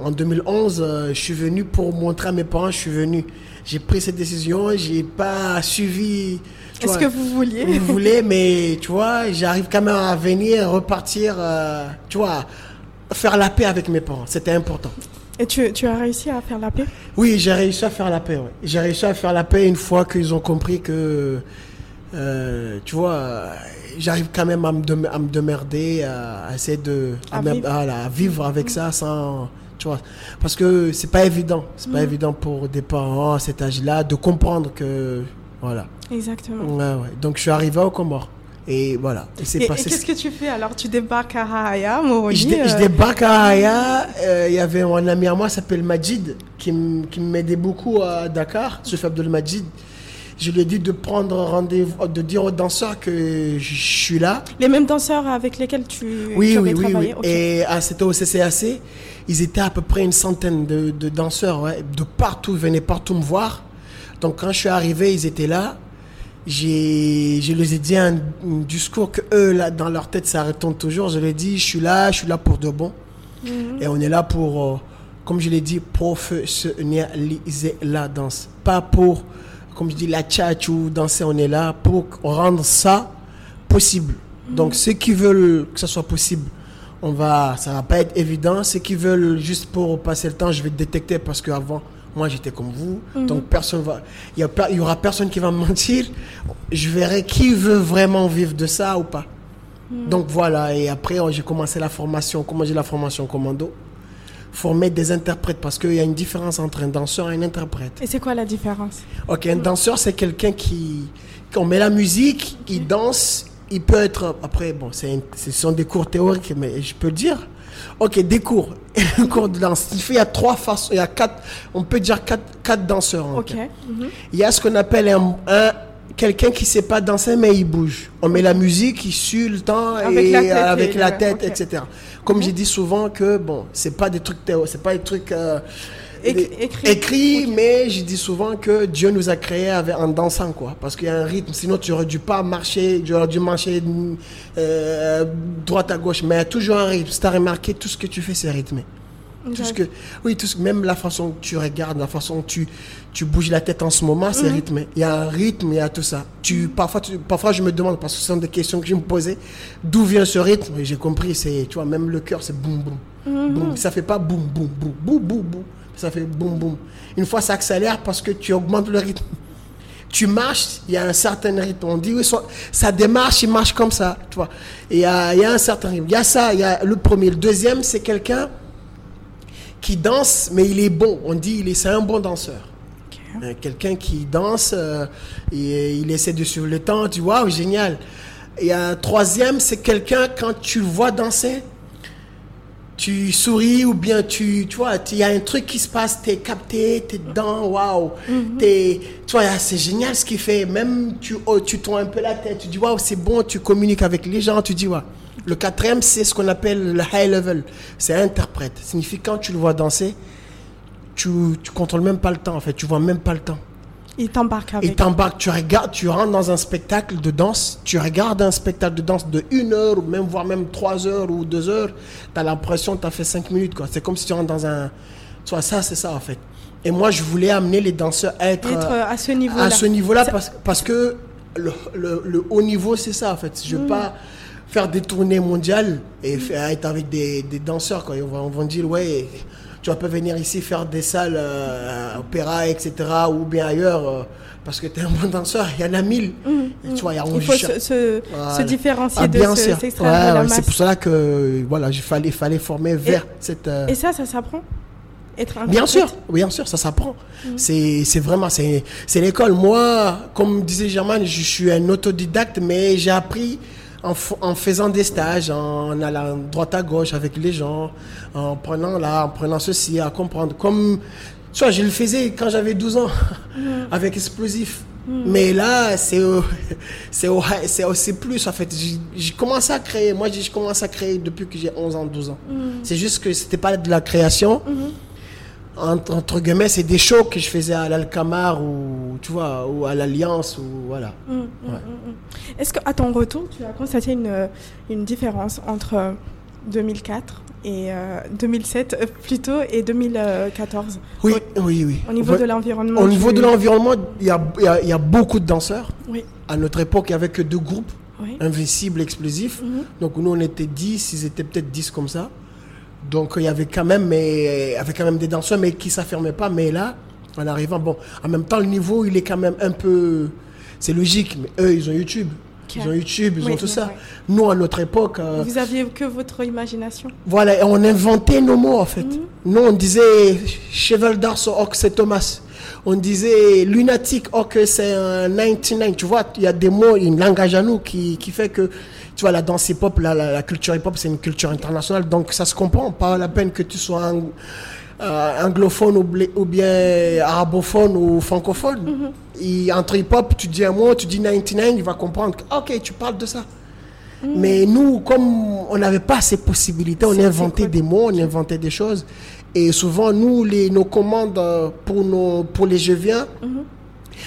en 2011 euh, je suis venu pour montrer à mes parents je suis venu. J'ai pris cette décision j'ai pas suivi Est-ce que vous vouliez vous <laughs> voulez mais tu vois j'arrive quand même à venir repartir euh, tu vois faire la paix avec mes parents. C'était important Et tu, tu as réussi à faire la paix? Oui, j'ai réussi à faire la paix. ouais. J'ai réussi à faire la paix une fois qu'ils ont compris que, euh, tu vois, j'arrive quand même à me, dem- à me à, à essayer de À vivre. à vivre avec ça sans, tu vois, parce que c'est pas évident, c'est Mm. pas évident pour des parents à cet âge-là de comprendre que, voilà. Exactement. Ouais, ouais. Donc je suis arrivé au Comores et voilà, et c'est Et, qu'est-ce que tu fais alors? Tu débarques à Rahaya, Moroni Je, dé- je euh, débarque à Aya. euh, Il y avait un ami à moi, qui s'appelle Majid, qui, m'aidait beaucoup à Dakar, ce Abdel Majid. Je lui ai dit de prendre rendez-vous, de dire aux danseurs que je suis là. Les mêmes danseurs avec lesquels tu, Oui, tu oui, avais oui, travaillé oui. Et à, c'était au CCAC. Ils étaient à peu près une centaine de, de danseurs, ouais, de partout, ils venaient partout me voir. Donc quand je suis arrivé, ils étaient là. J'ai, je les ai dit un, un discours que eux, là, dans leur tête, ça retombe toujours. Je leur ai dit, je suis là, je suis là pour de bon. Mhm. Et on est là pour, euh, comme je l'ai dit, professionnaliser la danse. Pas pour, comme je dis, la tchatch ou danser. On est là pour rendre ça possible. Donc, ceux qui veulent que ça soit possible, on va, ça va pas être évident. Ceux qui veulent juste pour passer le temps, je vais détecter parce qu'avant, moi, j'étais comme vous. Donc, personne va, il y, a pas- il y aura personne qui va me mentir. Je verrai qui veut vraiment vivre de ça ou pas. Donc voilà, et après oh, j'ai commencé la formation, comment j'ai la formation? Commando former des interprètes parce qu'il y a une différence entre un danseur et un interprète. Et c'est quoi la différence? Ok, un danseur, c'est quelqu'un qui, quand on met la musique, il danse, il peut être, après, bon, ce sont des cours théoriques, mais je peux le dire. Ok, des cours, <laughs> un cours de danse. Il fait, il y a trois façons, il y a quatre, on peut dire quatre, quatre danseurs. Mhm. Il y a ce qu'on appelle un, un- quelqu'un qui sait pas danser mais il bouge. On met la musique, il suit le temps Avec et la tête avec et la le- tête, etc. Comme j'ai dit souvent que bon, c'est pas des trucs c'est pas des trucs euh, Éc- des- écrits. écrits, mais j'ai dit souvent que Dieu nous a créés avec, en dansant quoi, parce qu'il y a un rythme. Sinon tu aurais dû pas marcher, tu aurais dû marcher euh, droite à gauche, mais il y a toujours un rythme. Si t'as remarqué, tout ce que tu fais c'est rythmé. Tout ce que, oui, tout ce- même la façon que tu regardes, la façon que tu, tu bouges la tête en ce moment, c'est rythmé. Il y a un rythme, il y a tout ça. Tu, parfois, tu- parfois, je me demande, parce que ce sont des questions que je me posais, d'où vient ce rythme? Et j'ai compris, c'est, tu vois, même le cœur, c'est boum, boum. boum. Ça fait pas boum, boum, boum, boum, boum, boum. Ça fait boum, boum. Une fois, ça accélère parce que tu augmentes le rythme. Tu marches, il y a un certain rythme. On dit, oui, ça, ça démarche, il marche comme ça, tu vois. Et il y a, il y a un certain rythme. Il y a ça, il y a le premier. Le deuxième, c'est quelqu'un qui danse, mais il est bon. On dit, il est, c'est un bon danseur. Euh, Quelqu'un qui danse, euh, et il essaie de suivre le temps, tu vois, génial. Et un troisième, c'est quelqu'un, quand tu le vois danser, tu souris ou bien tu, tu vois, il y a un truc qui se passe, tu es capté, tu es dedans, waouh. T'es- Tu vois, ah, c'est génial ce qu'il fait. Même tu, oh, tu tournes un peu la tête, tu dis, waouh, c'est bon, tu communiques avec les gens, tu dis, waouh. Le quatrième, c'est ce qu'on appelle le high level. C'est interprète. Signifie quand tu le vois danser, tu, tu contrôles même pas le temps, en fait. Tu vois même pas le temps. Il t'embarque avec. t'embarques, tu regardes, tu rentres dans un spectacle de danse, tu regardes un spectacle de danse de une heure, ou même voire même trois heures ou deux heures, tu as l'impression que tu as fait cinq minutes. quoi. C'est comme si tu rentres dans un... Vois, ça, c'est ça en fait. Et moi, je voulais amener les danseurs à être, Être euh, à ce niveau-là. à ce niveau-là parce, parce que le, le- le haut niveau, c'est ça en fait. Je ne veux pas faire des tournées mondiales et faire, être avec des, des danseurs. Quoi. On, va, on va dire, ouais, tu vas pas venir ici faire des salles euh, opéra, etc. ou bien ailleurs euh, parce que tu es un bon danseur. Il y en a mille. Et tu vois, il y a Il faut se, se- Voilà. se différencier Ah, de bien ce, sûr. s'extraire Ouais, de la ouais, c'est pour cela que voilà, il fallait, fallait former vers cette. euh, Et ça, ça s'apprend Être un Bien sûr, bien sûr, ça s'apprend. C'est, c'est vraiment, c'est, c'est l'école. Moi, comme disait Germaine, je suis un autodidacte, mais j'ai appris en, faisant des stages, en allant droite à gauche avec les gens, en prenant là, en prenant ceci, à comprendre. Comme, tu vois, je le faisais quand j'avais 12 ans, avec Explosif. Mais là, <laughs> c'est au- c'est plus en fait. J'ai- commencé à créer. Moi, j'ai commencé à créer depuis que j'ai 11 ans, 12 ans. C'est juste que c'était pas de la création entre, guillemets, c'est des shows que je faisais à l'Alcamar ou, tu vois, ou à l'Alliance ou voilà. Est-ce qu'à ton retour, tu as constaté une, une différence entre euh, 2004 et euh, 2007 euh, plutôt et 2014 Oui, au, oui, oui. au niveau de l'environnement Au niveau tu- de l'environnement, il y a, y a- y a beaucoup de danseurs. Oui, À notre époque, il n'y avait que deux groupes, oui. Invincible, Explosif. Mhm. Donc nous, on était 10, ils étaient peut-être 10 comme ça. Donc il y avait quand même, mais, avait quand même des danseurs, mais qui ne s'affirmaient pas. Mais là, en arrivant, bon, en même temps, le niveau, il est quand même un peu... C'est logique, mais eux, ils ont YouTube. Ils Ok. ont YouTube, ils Oui, ont tout oui, ça. oui. Nous, à notre époque... euh, Vous aviez que votre imagination. Voilà, et on inventait nos mots en fait. Mhm. Nous, on disait cheval d'arce, oh que c'est Thomas. On disait lunatique, oh que c'est un 99. Tu vois, il y a des mots, une langage à nous qui, qui fait que, tu vois, la danse hip-hop, la, la, la culture hip-hop, c'est une culture internationale. Donc, ça se comprend. Pas la peine que tu sois euh, anglophone ou, bien arabophone ou francophone. Et entre hip-hop, tu dis un mot, tu dis 99, il va comprendre. Ok, tu parles de ça. Mais nous, comme on n'avait pas ces possibilités, on inventait des mots, on inventait des choses. Et souvent, nous, les, nos commandes euh, pour, nos, pour les jeux viens,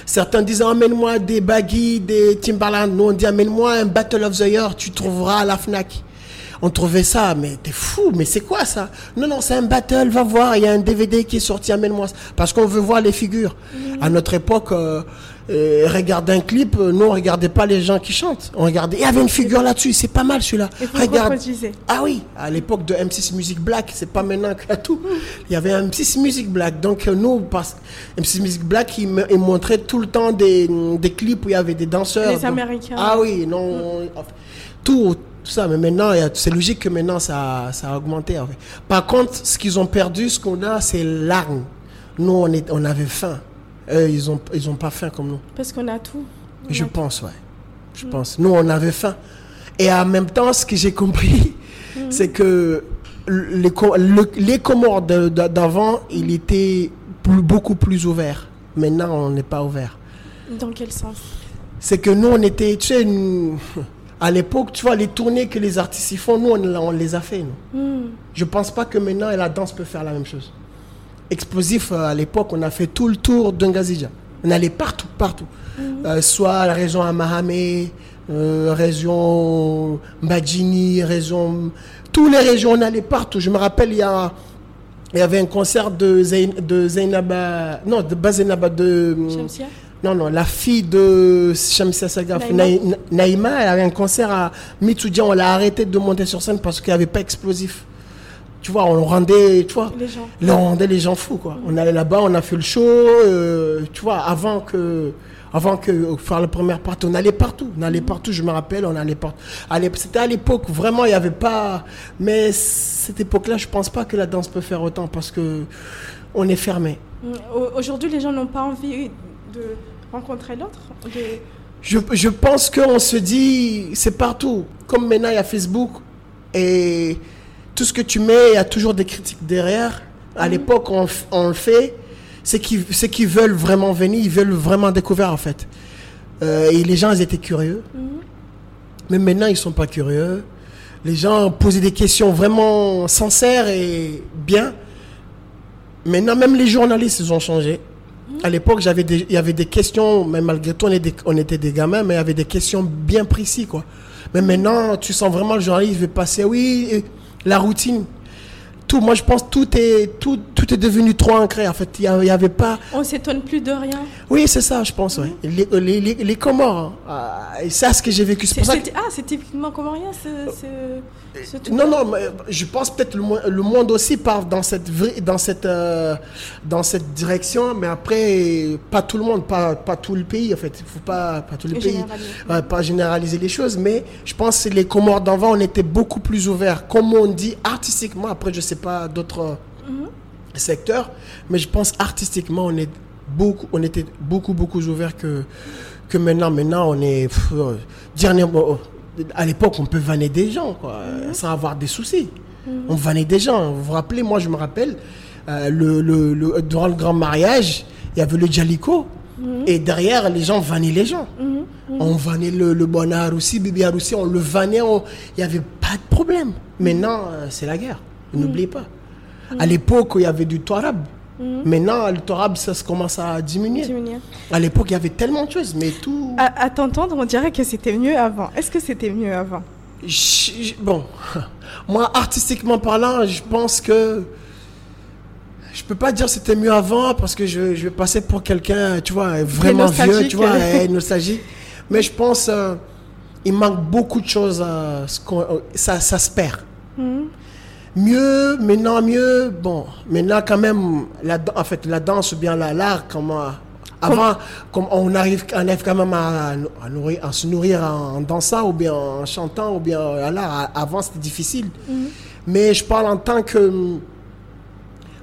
certains disent Emmène-moi des baggy, des Timberland. Nous, on dit Amène-moi un Battle of the Year, tu trouveras à la Fnac. On trouvait ça, mais t'es fou, mais c'est quoi ça? Non, non, c'est un battle, va voir, il y a un DVD qui est sorti, amène-moi ça. Parce qu'on veut voir les figures. À notre époque, euh, euh, regarder un clip, euh, nous, on regardait pas les gens qui chantent. On regardait, il y avait une figure là-dessus, c'est pas mal celui-là. Regarde. Ah oui, à l'époque de M6 Music Black, c'est pas maintenant qu'il y a tout. Il y avait un M6 Music Black. Donc euh, nous, parce, M6 Music Black, il, me- il montrait tout le temps des, des clips où il y avait des danseurs. Les Donc- Américains. Ah oui, non. on- tout, tout ça. Mais maintenant, c'est logique que maintenant, ça, ça a augmenté. en fait. Par contre, ce qu'ils ont perdu, ce qu'on a, c'est l'arme. Nous, on, est, on avait faim. Eux, ils n'ont ils ont pas faim comme nous. Parce qu'on a tout. On Je a- pense, ouais. Je pense. Nous, on avait faim. Et en même temps, ce que j'ai compris, <laughs> c'est que les, le- les Comores d'avant, il était plus- beaucoup plus ouvert. Maintenant, on n'est pas ouvert. Dans quel sens? C'est que nous, on était, tu sais, nous, <laughs> à l'époque, tu vois, les tournées que les artistes y font, nous, on, on les a fait, nous. Je pense pas que maintenant, la danse peut faire la même chose. Explosif, euh, à l'époque, on a fait tout le tour d'Ungazija. On allait partout, partout. Euh, soit la région Amahame, euh, région Mbadjini, région... Tous les régions, on allait partout. Je me rappelle, il y, a, il y avait un concert de, Zayn, de Zainaba... Non, de Bazenaba, de... Shamsia? Non, non, la fille de Shamsia Sagaf, Naïma? Naï- Naïma, elle avait un concert à Mitsudia. On l'a arrêté de monter sur scène parce qu'il n'y avait pas explosif. Tu vois, on rendait, tu vois, Les gens. là, on rendait les gens fous, quoi. On allait là-bas, on a fait le show, euh, tu vois, avant que, avant que faire la première partie, on allait partout, on allait partout, je me rappelle, on allait partout. C'était à l'époque, vraiment, il n'y avait pas, mais cette époque-là, je pense pas que la danse peut faire autant parce que on est fermé. Au- Aujourd'hui, les gens n'ont pas envie de rencontrer l'autre. de- Je, je pense qu'on se dit, c'est partout. Comme maintenant, il y a Facebook et tout ce que tu mets, il y a toujours des critiques derrière. À l'époque, on, le fait. C'est qu'ils veulent vraiment venir, ils veulent vraiment découvrir en fait. Euh, et les gens, ils étaient curieux. Mais maintenant, ils sont pas curieux. Les gens posaient des questions vraiment sincères et bien. Maintenant, même les journalistes, ils ont changé. À l'époque, j'avais il y avait des questions, mais malgré tout, on était, des- on était des gamins, mais il y avait des questions bien précises, quoi. Mais maintenant, tu sens vraiment le journaliste veut passer, oui, la routine. Tout, moi, je pense que tout est, tout, tout est devenu trop ancré. En fait, il n'y avait pas. On s'étonne plus de rien. Oui, c'est ça, je pense, ouais. Les, les, les, les Comores, hein, ah, et c'est ce que j'ai vécu. C'est pour ça que- Ah, c'est typiquement comorien ce, ce, ce truc. Non, non, mais je pense peut-être le, le monde aussi part dans cette, dans cette, euh, dans cette direction, mais après, pas tout le monde, pas, pas tout le pays, en fait. Il faut pas, pas tout le pays. Ouais, pas généraliser les choses, mais je pense que les Comores d'avant, on était beaucoup plus ouverts. Comme on dit artistiquement, après, je sais pas d'autres secteurs, mais je pense artistiquement, on, est beaucoup, on était beaucoup, beaucoup ouverts que, que maintenant. Maintenant, on est. pff, euh, euh, à l'époque, on peut vanner des gens, quoi, euh, sans avoir des soucis. On vannait des gens. Vous vous rappelez, moi, je me rappelle, euh, le, le- le- durant le grand mariage, il y avait le Jalico. Et derrière, les gens vannaient les gens. On vannait le, le aussi, Bibi aussi, on le vannait, on- il n'y avait pas de problème. Maintenant, euh, c'est la guerre. N'oubliez pas. À l'époque, il y avait du Torab. Maintenant, le Torab, ça se commence à diminuer. Diminuer. À l'époque, il y avait tellement de choses, mais tout. À, à t'entendre, on dirait que c'était mieux avant. Est-ce que c'était mieux avant? Je- je- bon, <laughs> moi, artistiquement parlant, je pense que. Je peux pas dire que c'était mieux avant parce que je, je vais passer pour quelqu'un, tu vois, vraiment vieux, tu vois, nostalgique. <laughs> Mais je pense euh, il manque beaucoup de choses. euh, ce euh, ça, ça se perd. Mieux, maintenant mieux. Bon, maintenant quand même, la, en fait, la danse ou bien la- l'art, comment. Avant, comme on arrive, on arrive quand même à, à nourrir, à se nourrir en dansant ou bien en chantant ou bien à l'art. Avant, c'était difficile. Mais je parle en tant que,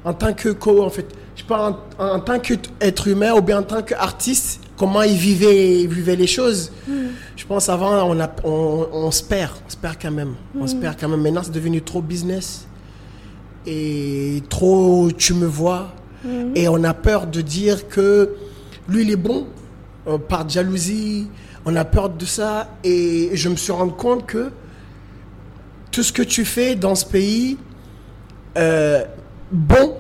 en tant que, co- en fait, je parle en, en tant qu'être humain ou bien en tant qu'artiste, comment ils vivaient, ils vivaient les choses. Je pense avant, on, a, on, on se perd, on se perd quand même. On se perd quand même. Maintenant, c'est devenu trop business et trop tu me vois. Et on a peur de dire que lui, il est bon euh, par jalousie. On a peur de ça. Et je me suis rendu compte que tout ce que tu fais dans ce pays, euh, bon,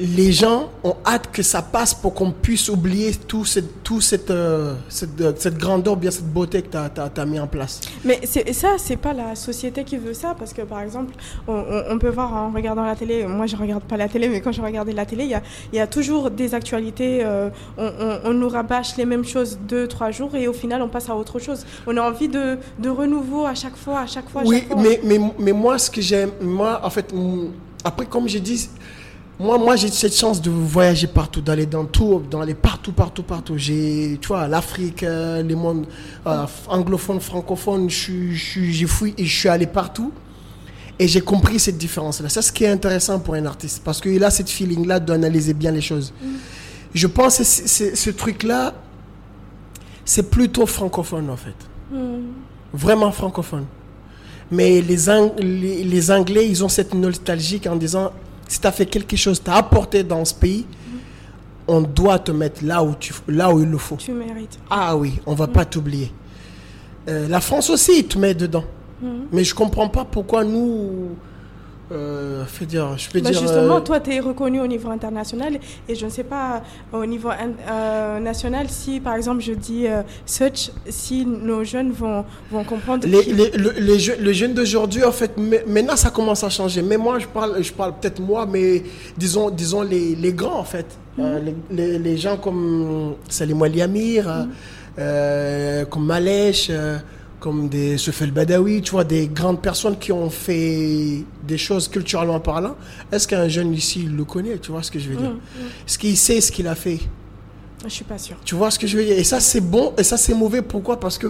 les gens ont hâte que ça passe pour qu'on puisse oublier tout, cette, tout cette, euh, cette, euh, cette grandeur, bien cette beauté que tu as, mis en place. Mais ça, c'est pas la société qui veut ça, parce que par exemple, on, on- on peut voir en regardant la télé, moi je regarde pas la télé, mais quand je regardais la télé, il y a, y a toujours des actualités, euh, on, nous rabâche les mêmes choses deux, trois jours, et au final on passe à autre chose. On a envie de, de renouveau à chaque fois, à chaque fois, à Oui, chaque fois. mais, mais, mais moi, ce que j'aime, moi, en fait, après, comme j'ai dit, moi, moi j'ai cette chance de voyager partout, d'aller dans tout, d'aller partout, partout, partout. J'ai, tu vois, l'Afrique, euh, les mondes euh, anglophones, francophones, j'ai fouillé et je suis allé partout. Et j'ai compris cette différence-là. C'est ce qui est intéressant pour un artiste, parce qu'il a cette feeling-là d'analyser bien les choses. Mm. Je pense que ce truc-là, c'est plutôt francophone, en fait. Mm. Vraiment francophone. Mais les, les, les, Anglais, ils ont cette nostalgie en disant si tu as fait quelque chose, tu as apporté dans ce pays, on doit te mettre là où, tu, là où il le faut. Tu mérites. Ah oui, on va pas t'oublier. Euh, la France aussi, te met dedans. Mm. Mais je comprends pas pourquoi nous, euh, dire, je peux bah, dire. Justement, euh, toi, tu es reconnu au niveau international et je ne sais pas au niveau euh, national si, par exemple, je dis euh, such, si nos jeunes vont, vont comprendre. Les, les, les, jeunes d'aujourd'hui, en fait, maintenant, ça commence à changer. Mais moi, je parle, je parle peut-être moi, mais disons, disons les, les grands, en fait. Mhm. les, les, gens comme Salim Amir, mhm. comme Malèche comme des Sefel Badawi, tu vois, des grandes personnes qui ont fait des choses culturellement parlant. Est-ce qu'un jeune ici le connaît Tu vois ce que je veux dire? Mm, mm. Est-ce qu'il sait ce qu'il a fait? Je suis pas sûr. Tu vois ce que je veux dire? Et ça, c'est bon et ça, c'est mauvais. Pourquoi? Parce que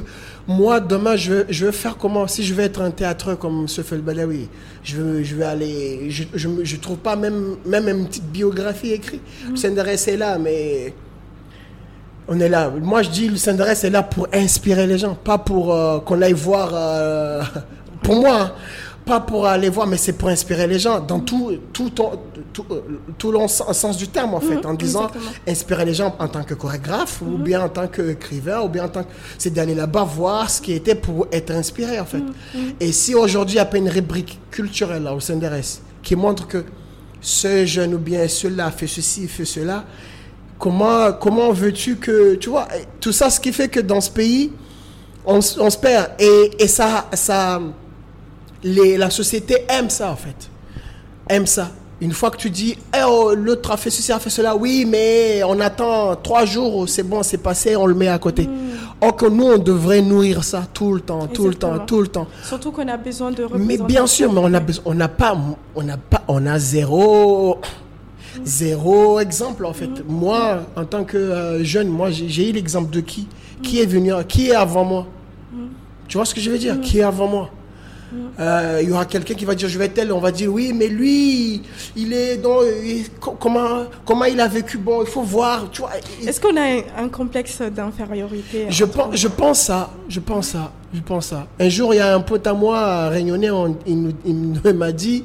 moi, demain, je veux, je veux faire comment? Si je veux être un théâtre comme Sefel Badawi, je veux, je veux aller. Je, je, trouve pas même, même une petite biographie écrite. Mm. C'est là, mais on est là. Moi, je dis, le saint est là pour inspirer les gens, pas pour euh, qu'on aille voir. Euh, <laughs> pour moi, hein. pas pour aller voir, mais c'est pour inspirer les gens dans tout, tout, tout, euh, tout, le sens du terme, en fait, mhm, en disant inspirer les gens en tant que chorégraphe, ou mhm. bien en tant qu'écrivain, ou bien en tant que. C'est d'aller là-bas voir ce qui était pour être inspiré, en fait. Mhm, Et si aujourd'hui, il n'y a pas une rubrique culturelle là, au saint qui montre que ce jeune ou bien cela fait ceci, fait cela, Comment, comment veux-tu que, tu vois, tout ça, ce qui fait que dans ce pays, on, se perd. Et, et ça, ça les, la société aime ça, en fait. Aime ça. Une fois que tu dis, eh, oh, l'autre a fait ceci, a fait cela, oui, mais on attend trois jours, c'est bon, c'est passé, on le met à côté. Mm. Or que nous, on devrait nourrir ça tout le temps, tout le temps, tout le temps. Surtout qu'on a besoin de Mais bien sûr, mais on a besoin, on n'a pas, on n'a pas, on a zéro Zéro exemple, en fait. Moi, en tant que euh, jeune, moi, j'ai eu l'exemple de qui? Qui est venu, qui est avant moi? Tu vois ce que je veux dire? Qui est avant moi? Euh, il y aura quelqu'un qui va dire je vais tel, on va dire oui, mais lui, il est dans comment comment il a vécu? Bon, il faut voir. Tu vois. Est-ce qu'on a un, complexe d'infériorité Je pense, je pense ça, je pense ça, je pense ça. Un jour, il y a un pote à moi à Réunionnais, il <laughs> m'a dit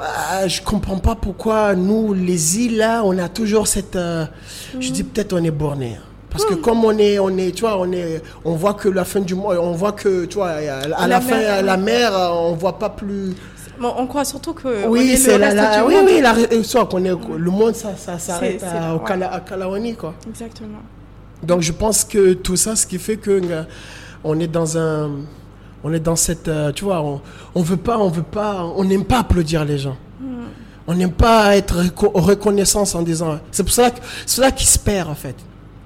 ah, je comprends pas pourquoi nous, les îles, là, on a toujours cette. Euh, je dis peut-être on est borné. Parce que hmm. comme on est, on est, tu vois, on est, on voit que la fin du mois, on voit que, tu vois, à la, fin, à la mer, on voit pas plus. on croit surtout que. Oui, c'est la, la oui, oui, la, soit qu'on est, le monde, ça, ça s'arrête à, à Kalawani, quoi. Exactement. Donc je pense que tout ça, ce qui fait que euh, on est dans un on est dans cette, euh, tu vois, on, on veut pas, on veut pas, on n'aime pas applaudir les gens. On n'aime pas être reconnaissance en disant. C'est pour ça que cela qui se perd en fait.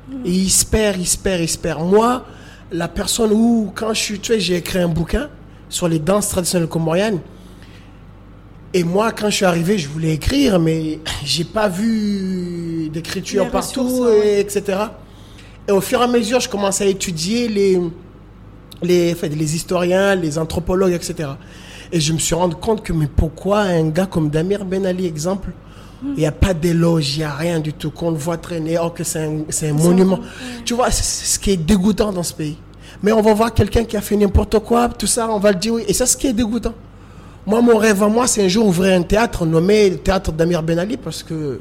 Hmm. Et il se perd, il se perd, il se perd. Moi, la personne où quand je suis, tu j'ai écrit un bouquin sur les danses traditionnelles comoriennes. Et moi, quand je suis arrivé, je voulais écrire, mais <laughs> j'ai pas vu d'écriture partout, etc. Et au fur et à mesure, je commence à étudier les, les, les historiens, les anthropologues, etc. Et je me suis rendu compte que, mais pourquoi un gars comme Damir Ben Ali, exemple, il n'y a pas d'éloge, il n'y a rien du tout, qu'on le voit traîner, or que c'est un, un monument. Tu vois, c'est ce qui est dégoûtant dans ce pays. Mais on va voir quelqu'un qui a fait n'importe quoi, tout ça, on va le dire oui. Et c'est ce qui est dégoûtant. Moi, mon rêve à moi, c'est un jour ouvrir un théâtre nommé Théâtre Damir Ben Ali parce que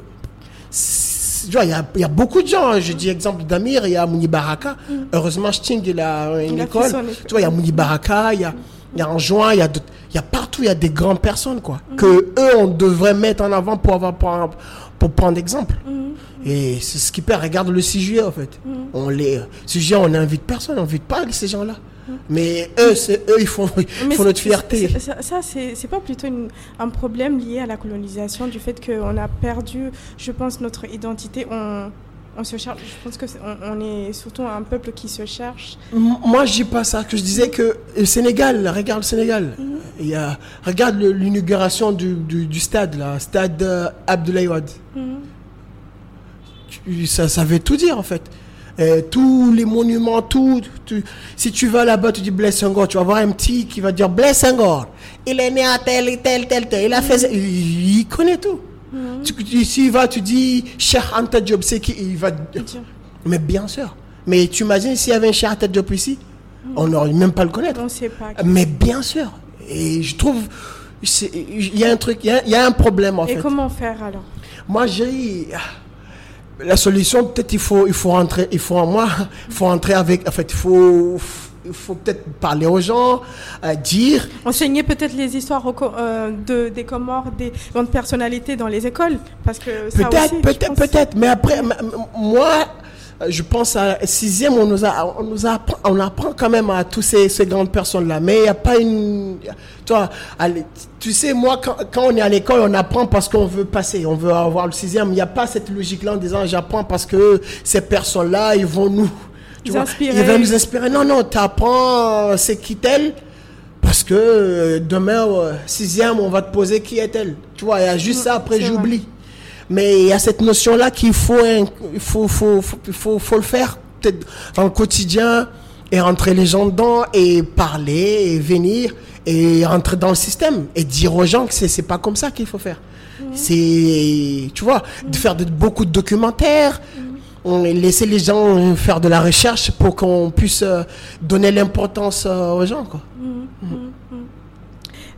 il y a, beaucoup de gens. Hein. Je dis exemple d'Amir, il y a Mouni Baraka. Mm. Heureusement, Sting, il a une école. Tu vois, il y a Mouni Baraka, il y a, il y a il y a, il y a partout, il y a des grandes personnes, quoi. Mm. Que eux, on devrait mettre en avant pour avoir, pour, prendre exemple. Mm. Et c'est ce qui perd. Regarde le 6 juillet, en fait. On les, 6 juillet, on n'invite personne, on n'invite pas ces gens-là. Mais eux, c'est eux, ils font, notre fierté. Ça, c'est pas plutôt un problème lié à la colonisation, du fait qu'on a perdu, je pense, notre identité. On, On se cherche. Je pense que c'est- on, on est surtout un peuple qui se cherche. Moi, je dis pas ça. Que je disais que le Sénégal, regarde le Sénégal. Il y a, regarde l'inauguration du, du, du stade, là, stade euh, Abdoulaye Wade. Tu- Ça, ça veut tout dire, en fait. Euh, tous les monuments, tout. tu- si tu vas là-bas, tu dis Blaise Senghor, tu vas voir un petit qui va dire Blaise Senghor. Il est né à tel et tel, tel, tel. Il a fait il connaît tout. Tu, tu, va, tu dis Cheikh Anta Diop, c'est qui Il va. Mais bien sûr. Mais tu imagines s'il y avait un Cheikh Anta Diop ici On n'aurait même pas le connaître. On sait pas. Mais bien sûr. Et je trouve. Il y a un truc, il y a, il y a un problème en Et fait. comment faire alors? Moi, j'ai. La solution, peut-être, il faut, il faut rentrer. Il faut, moi, il faut rentrer avec. En fait, il faut. Il faut peut-être parler aux gens, euh, dire. Enseigner peut-être les histoires euh, de, des Comores, des grandes personnalités dans les écoles. Parce que Peut-être, peut-être, peut-être. Mais après, moi, euh, je pense à sixième, on nous a, on nous apprend, on apprend quand même à tous ces, ces grandes personnes-là. Mais il n'y a pas une, toi, allez, tu sais, moi, quand, quand on est à l'école, on apprend parce qu'on veut passer, on veut avoir le sixième. Il n'y a pas cette logique-là en disant, j'apprends parce que ces personnes-là, ils vont nous, tu vois, ils vont nous inspirer. Non, non, tu apprends, euh, c'est qui tel. Parce que euh, demain, euh, sixième, on va te poser qui est-elle. Tu vois, il y a juste ça, après j'oublie. Mais il y a cette notion-là qu'il faut, il faut, faut, faut, le faire peut-être dans le quotidien et rentrer les gens dedans et parler et venir et rentrer dans le système et dire aux gens que c'est, pas comme ça qu'il faut faire. C'est, tu vois, de faire beaucoup de documentaires, on- laisser les gens faire de la recherche pour qu'on puisse euh, donner l'importance euh, aux gens, quoi.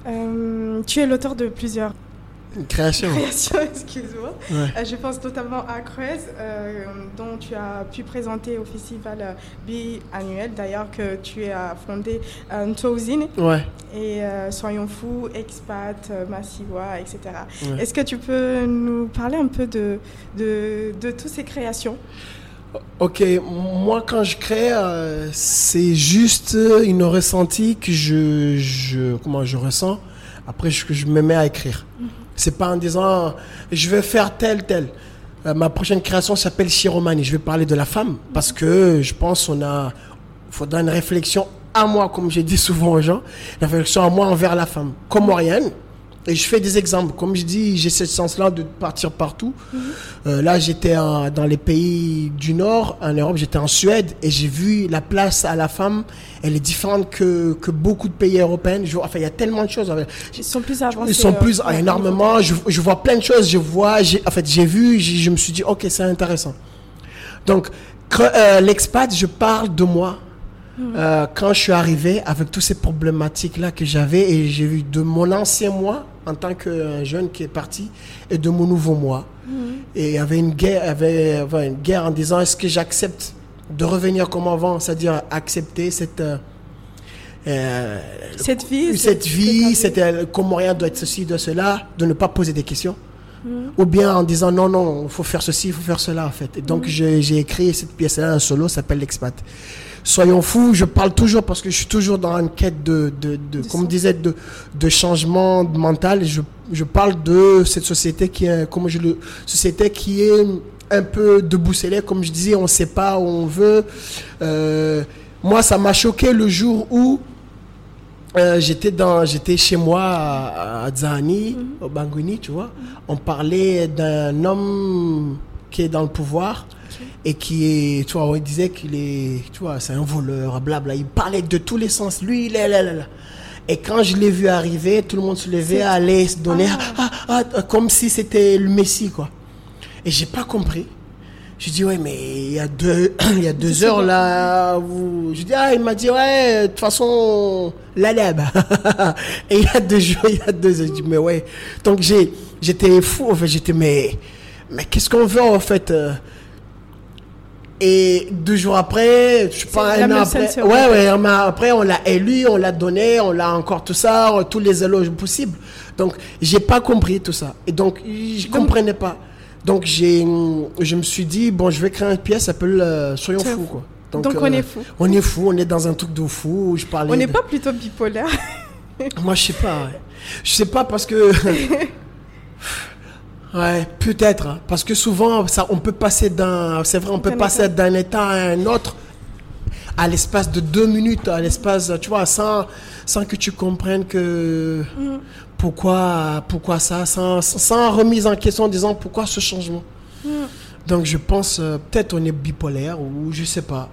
Euh, tu es l'auteur de plusieurs Création. créations, <laughs> excuse-moi. Ouais. Euh, je pense notamment à Creuse, euh, dont tu as pu présenter au festival biannuel, d'ailleurs que tu as fondé euh, Ntouzine Ouais. et euh, Soyons Fous, Expat, euh, Massiwa, etc. Ouais. Est-ce que tu peux nous parler un peu de, de, de toutes ces créations? Ok, moi quand je crée, euh, c'est juste une ressenti que je, je, comment je ressens. Après, que je me mets à écrire. C'est pas en disant je vais faire tel tel. Euh, ma prochaine création s'appelle Chiromanie. Je vais parler de la femme parce que je pense on a, faudra une réflexion à moi, comme j'ai dit souvent aux gens, une réflexion à moi envers la femme, comorienne. Et je fais des exemples. Comme je dis, j'ai cette chance-là de partir partout. Euh, là, j'étais dans les pays du Nord, en Europe, j'étais en Suède et j'ai vu la place à la femme. Elle est différente que, que beaucoup de pays européens. Je enfin, il y a tellement de choses. Ils sont plus avancés. Ils sont euh, plus au niveau énormément. Je, je vois plein de choses. Je vois, j'ai, en fait, j'ai vu, je me suis dit, ok, c'est intéressant. Donc, euh, l'expat, je parle de moi. Euh, quand je suis arrivé avec toutes ces problématiques-là que j'avais et j'ai vu de mon ancien moi en tant que jeune qui est parti et de mon nouveau moi. Et il y avait une guerre, il y avait, enfin, une guerre en disant est-ce que j'accepte de revenir comme avant, c'est-à-dire accepter cette euh, euh, Cette vie. cette vie, c'était le Comorien doit être ceci, doit cela, de ne pas poser des questions. Ou bien en disant non, non, il faut faire ceci, il faut faire cela en fait. Et donc j'ai j'ai écrit cette pièce-là, un solo, s'appelle L'expat. Soyons fous, je parle toujours parce que je suis toujours dans une quête de, de, comme sens. disait, de, de changement mental. Je, je parle de cette société qui est, comme je le, société qui est un peu debousselée, comme je disais, on ne sait pas où on veut. Euh, moi, ça m'a choqué le jour où euh, j'étais dans j'étais chez moi à, à Zani au Bangui tu vois on parlait d'un homme qui est dans le pouvoir et qui est tu vois on disait qu'il est tu vois c'est un voleur blabla il parlait de tous les sens. Lui il est là là là. Et quand je l'ai vu arriver tout le monde se levait allait se donner ah, ah, ah, comme si c'était le messie quoi. Et j'ai pas compris. Je dis ouais mais il y a deux <coughs> il y a deux heures là je dis ah il m'a dit ouais de toute façon la lèbe. <laughs> Et il y a deux jours il y a deux heures je dis mais ouais. Donc j'ai j'étais fou en fait j'étais mais mais qu'est-ce qu'on veut en fait euh? Et deux jours après, je sais pas, un an après, ouais, ouais, après, on l'a élu, on l'a donné, on l'a encore tout ça, euh, tous les éloges possibles. Donc, j'ai pas compris tout ça. Et donc, je comprenais pas. Donc, j'ai, je me suis dit, bon, je vais créer une pièce, s'appelle euh, Soyons fous, quoi. Donc, on est fou. On est fou, on est dans un truc de fou. où Je parlais. On n'est de- pas plutôt bipolaire. Moi, je sais pas. Je sais pas parce que. <laughs> Ouais, peut-être. hein, Parce que souvent, ça, on peut passer d'un, c'est vrai, on peut passer état. d'un état à un autre à l'espace de deux minutes, à l'espace, tu vois, sans, sans que tu comprennes que Mm. pourquoi, pourquoi ça, sans, sans remise en question en disant pourquoi ce changement. Mm. Donc je pense, euh, peut-être on est bipolaire ou je sais pas.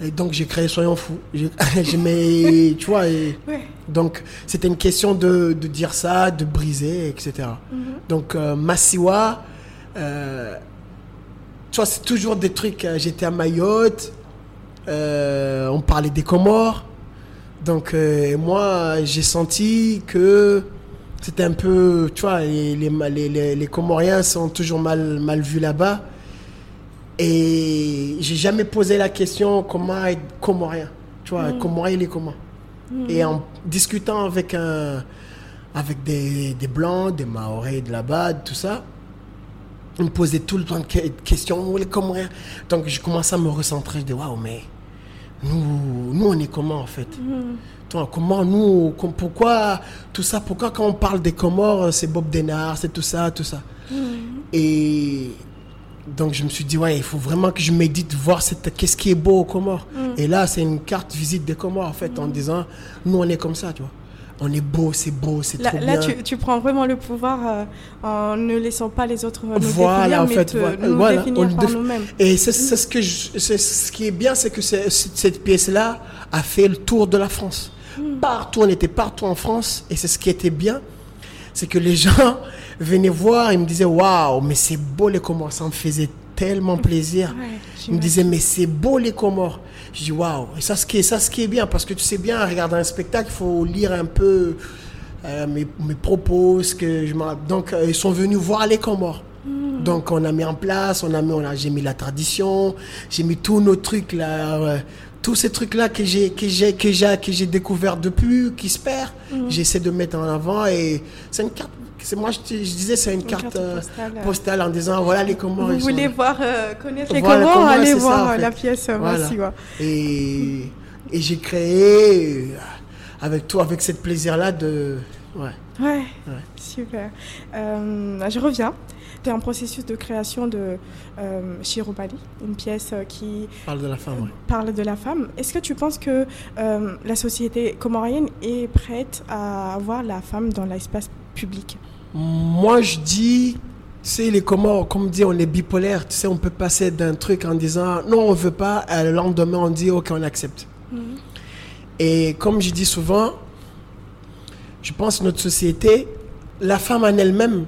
Et donc j'ai créé Soyons Fous. Mis- <laughs> tu vois, et- Ouais. donc c'était une question de, de dire ça, de briser, etc. Mhm. Donc euh, Massiwa, euh, tu vois, c'est toujours des trucs. euh, J'étais à Mayotte, euh, on parlait des Comores. Donc moi, j'ai senti que c'était un peu, tu vois, les, les, les, les- les Comoriens sont toujours mal, mal vus là-bas. Et j'ai jamais posé la question comment être Comorien? Tu vois, Comorien, il est comment? Et en discutant avec, un, avec des, des Blancs, des Maoris de là-bas, tout ça, ils me posaient tout le temps de que- de questions. Où Comoriens Donc je commençais à me recentrer. Je dis, waouh, mais nous, nous, on est comment en fait? Toi, Comment nous, pourquoi tout ça Pourquoi quand on parle des Comores, c'est Bob Denard, c'est tout ça, tout ça? Et donc je me suis dit, ouais, il faut vraiment que je médite, voir cette- qu'est-ce qui est beau aux Comores. Et là, c'est une carte visite des Comores, en fait, en disant, nous, on est comme ça, tu vois. On est beau, c'est beau, c'est Là, trop là, bien. tu, tu prends vraiment le pouvoir euh, en ne laissant pas les autres nous Voilà, définir, en mais fait, te- voilà, nous voilà, définir on par déf- nous-mêmes. Et c'est c'est ce que je- ce qui est bien, c'est que cette pièce-là a fait le tour de la France. Partout, on était partout en France, et c'est ce qui était bien, c'est que les gens <laughs> venaient voir, ils me disaient waouh, mais c'est beau les Comores, ça me faisait tellement plaisir. Ouais, Ils me disaient mais c'est beau les Comores. Je dis waouh, et ça ce qui est ça ce qui est bien parce que tu sais bien, en regardant un spectacle, il faut lire un peu euh, mes, mes propos, ce que je donc euh, ils sont venus voir les Comores. Donc on a mis en place, on a mis, on a, j'ai mis la tradition, j'ai mis tous nos trucs là, euh, tous ces trucs là que j'ai que j'ai que j'ai que j'ai découvert depuis, qui se perd, j'essaie de mettre en avant et c'est une carte. C'est moi je, je disais c'est une, carte, carte euh, postale, euh. postale en disant voilà les Comores. Vous sont voulez là. voir, euh, connaître les Voilà, comment, comment, allez c'est ça, voir en euh, fait. la pièce euh, Voilà. Massiwa. Et, et j'ai créé avec toi, avec cette plaisir-là de. Ouais. Ouais, super. Euh, je reviens. Tu es en processus de création de euh, Shirobali, une pièce euh, qui Parle de la femme, ouais. parle de la femme. Est-ce que tu penses que euh, la société comorienne est prête à avoir la femme dans l'espace public? Moi, je dis, sais, les Comores, comme dit, on est bipolaire. Tu sais, on peut passer d'un truc en disant non, on veut pas, et le lendemain, on dit ok, on accepte. Et comme je dis souvent, je pense que notre société, la femme en elle-même,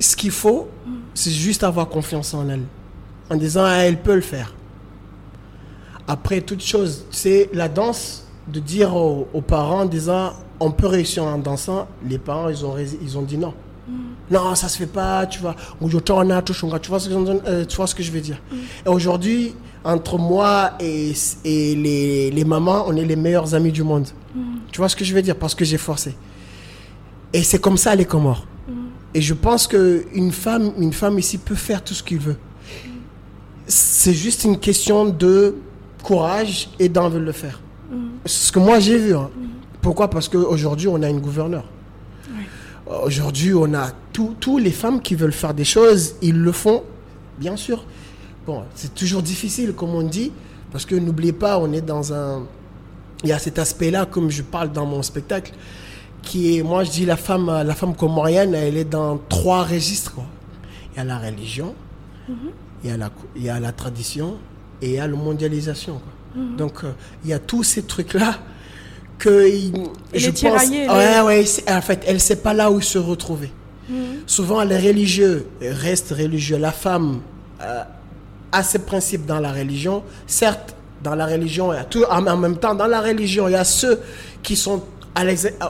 ce qu'il faut, c'est juste avoir confiance en elle. En disant, ah, elle peut le faire. Après toute chose, c'est la danse, de dire aux, aux parents, en disant, on peut réussir en dansant, les parents, ils ont, ils ont dit non. Non, ça se fait pas, tu vois. Tu vois ce que, je- tu vois ce que je veux dire. Et aujourd'hui, entre moi et, et les, les mamans, on est les meilleurs amis du monde. Tu vois ce que je veux dire? Parce que j'ai forcé. Et c'est comme ça les Comores. Et je pense qu'une femme, une femme ici peut faire tout ce qu'il veut. C'est juste une question de courage et d'envie de le faire. C'est ce que moi j'ai vu. hein. Pourquoi? Parce qu'aujourd'hui, on a une gouverneure. Aujourd'hui, on a tous tous les femmes qui veulent faire des choses, ils le font, bien sûr. Bon, c'est toujours difficile, comme on dit, parce que n'oubliez pas, on est dans un. Il y a cet aspect-là, comme je parle dans mon spectacle, qui est, moi je dis, la femme, la femme comorienne, elle est dans trois registres. quoi. Il y a la religion, il, y a la, il y a la tradition et il y a la mondialisation. quoi. Donc, euh, il y a tous ces trucs-là que il- je pense, les- ouais, ouais, en fait, elle sait pas là où se retrouver. Souvent, les religieux restent religieux. La femme euh, a ses principes dans la religion. Certes, dans la religion, il y a tout, en, même temps, dans la religion, il y a ceux qui sont à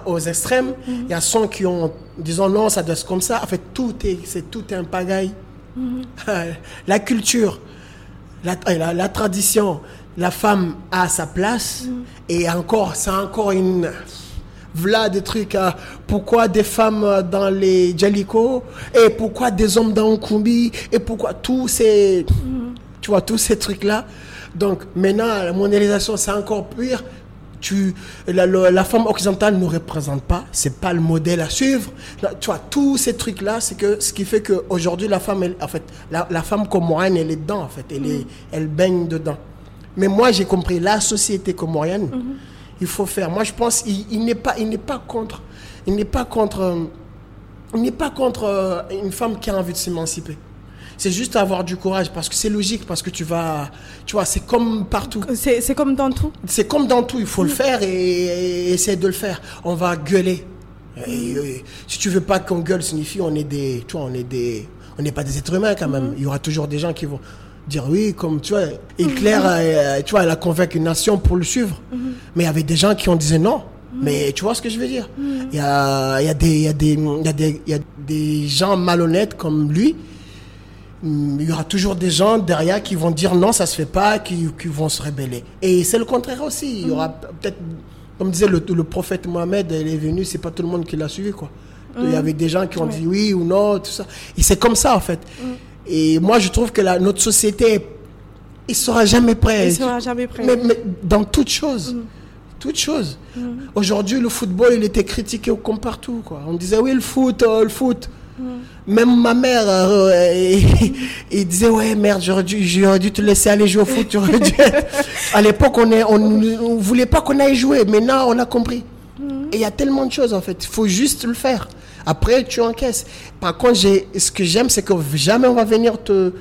aux extrêmes. Il y a ceux qui ont, disons, non, ça doit être comme ça. En fait, tout est, c'est tout un pagaille. <laughs> la culture, la, la, la tradition, la femme a sa place. Et encore, c'est encore une. Voilà des trucs. euh, pourquoi des femmes euh, dans les Djaliko Et pourquoi des hommes dans Nkumbi? Et pourquoi tous ces. Tu vois, tous ces trucs-là. Donc maintenant, la mondialisation, c'est encore pire. Tu, la, la- la femme occidentale ne nous représente pas, c'est pas le modèle à suivre. Là, Tu vois, tous ces trucs-là, c'est que ce qui fait qu'aujourd'hui, la femme, elle- en fait, la, la femme comorienne, elle est dedans, en fait, elle, est, elle baigne dedans. Mais moi, j'ai compris, la société comorienne, il faut faire. Moi, je pense, il, il n'est pas, il n'est pas contre, il n'est pas contre, euh, il n'est pas contre euh, une femme qui a envie de s'émanciper. C'est juste avoir du courage parce que c'est logique, parce que tu vas, tu vois, c'est comme partout. C'est comme dans tout. C'est comme dans tout, il faut le faire et, et essayer de le faire. On va gueuler. Et, et, si tu veux pas qu'on gueule, signifie on est des, tu vois, on est des, on n'est pas des êtres humains quand même. Il y aura toujours des gens qui vont dire oui, comme tu vois, Hitler, euh, tu vois, elle a convaincu une nation pour le suivre. Mais il y avait des gens qui ont dit non. Mais tu vois ce que je veux dire? Il y a, y a y a y a des gens malhonnêtes comme lui. Hum, Il y aura toujours des gens derrière qui vont dire non, ça se fait pas, qui, qui vont se rébeller. Et c'est le contraire aussi. Il y aura peut-être, comme disait le, le prophète Mohamed, il est venu, c'est pas tout le monde qui l'a suivi, quoi. Il y avait des gens qui ont dit oui ou non, tout ça. Et c'est comme ça, en fait. Et moi, je trouve que la, notre société, il sera jamais prêt. Il sera jamais prêt. Mais, mais dans toute chose. Toute chose. Aujourd'hui, le football, il était critiqué comme partout. Quoi. On disait, oui, le foot, euh, le foot. Même ma mère, euh, <laughs> il disait, ouais, merde, j'aurais dû, j'aurais dû te laisser aller jouer au foot. tu aurais dû <laughs> être- À l'époque, on ne on, on voulait pas qu'on aille jouer. Maintenant, on a compris. Et il y a tellement de choses, en fait. Il faut juste le faire. Après, tu encaisses. Par contre, j'ai, ce que j'aime, c'est que jamais on va venir te,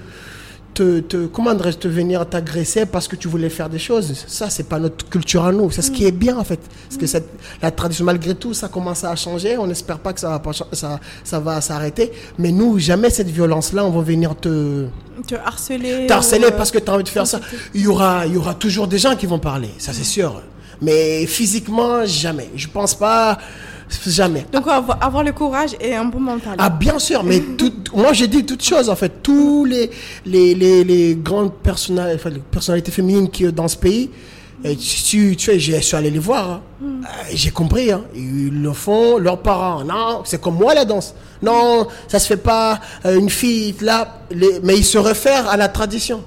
te, te comment te venir t'agresser parce que tu voulais faire des choses. Ça, c'est pas notre culture à nous. C'est ce qui est bien, en fait. Parce que cette, la tradition, malgré tout, ça commence à changer. On n'espère pas que ça va, pas ça, ça va s'arrêter. Mais nous, jamais cette violence-là, on va venir te, Te harceler. t'harceler ou, euh, parce que tu as envie de faire ça. Il y aura, il y aura toujours des gens qui vont parler, ça c'est sûr. Mais physiquement, jamais. Je pense pas, jamais. Donc avoir, le courage et un bon mental. Ah bien sûr, mais <laughs> tout, moi j'ai dit toutes choses en fait. Tous les, les, les, les grandes personna- enfin, les personnalités féminines qui dans ce pays, et tu, tu sais, je suis allé les voir. hein. Euh, J'ai compris. hein. Ils le font, leurs parents. Non, c'est comme moi la danse. Non, ça se fait pas. euh, une fille là, les- mais ils se réfèrent à la tradition.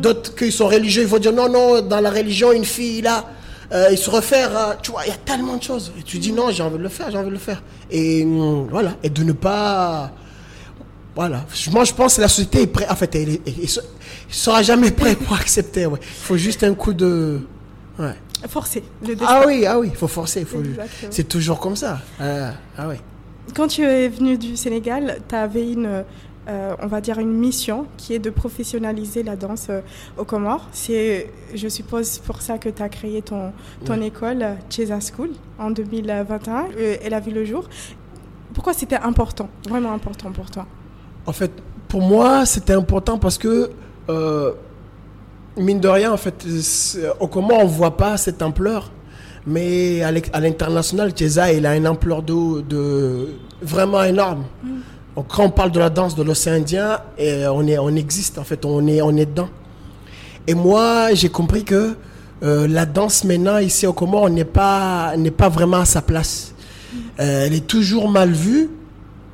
D'autres qui sont religieux, ils vont dire non, non, dans la religion, une fille là. Euh, ils se réfèrent à, tu vois, il y a tellement de choses. Et tu dis non, j'ai envie de le faire, j'ai envie de le faire. Et hum, voilà, et de ne pas, voilà. Moi, je pense que la société est prête. En fait, elle, elle sera jamais prête pour accepter. Ouais. Il faut juste un coup de. Ouais. Forcer. Le. Ah oui, ah oui, il faut forcer. Faut... C'est toujours comme ça. Ah, ah oui. Quand tu es venu du Sénégal, tu avais une, euh, on va dire une mission qui est de professionnaliser la danse euh, aux Comores. C'est, je suppose, pour ça que tu as créé ton, ton école, Chesa School, en 2021. Euh, Elle a vu le jour. Pourquoi c'était important, vraiment important pour toi? En fait, pour moi, c'était important parce que, euh, mine de rien, en fait, c'est- au comment on voit pas cette ampleur. Mais à l'international, Chiesa, il a une ampleur de, de vraiment énorme. Donc, quand on parle de la danse de l'océan Indien, et on, est, on existe, en fait, on est, on est dedans. Et moi, j'ai compris que euh, la danse maintenant, ici au Comores, n'est pas, n'est pas vraiment à sa place. Euh, elle est toujours mal vue.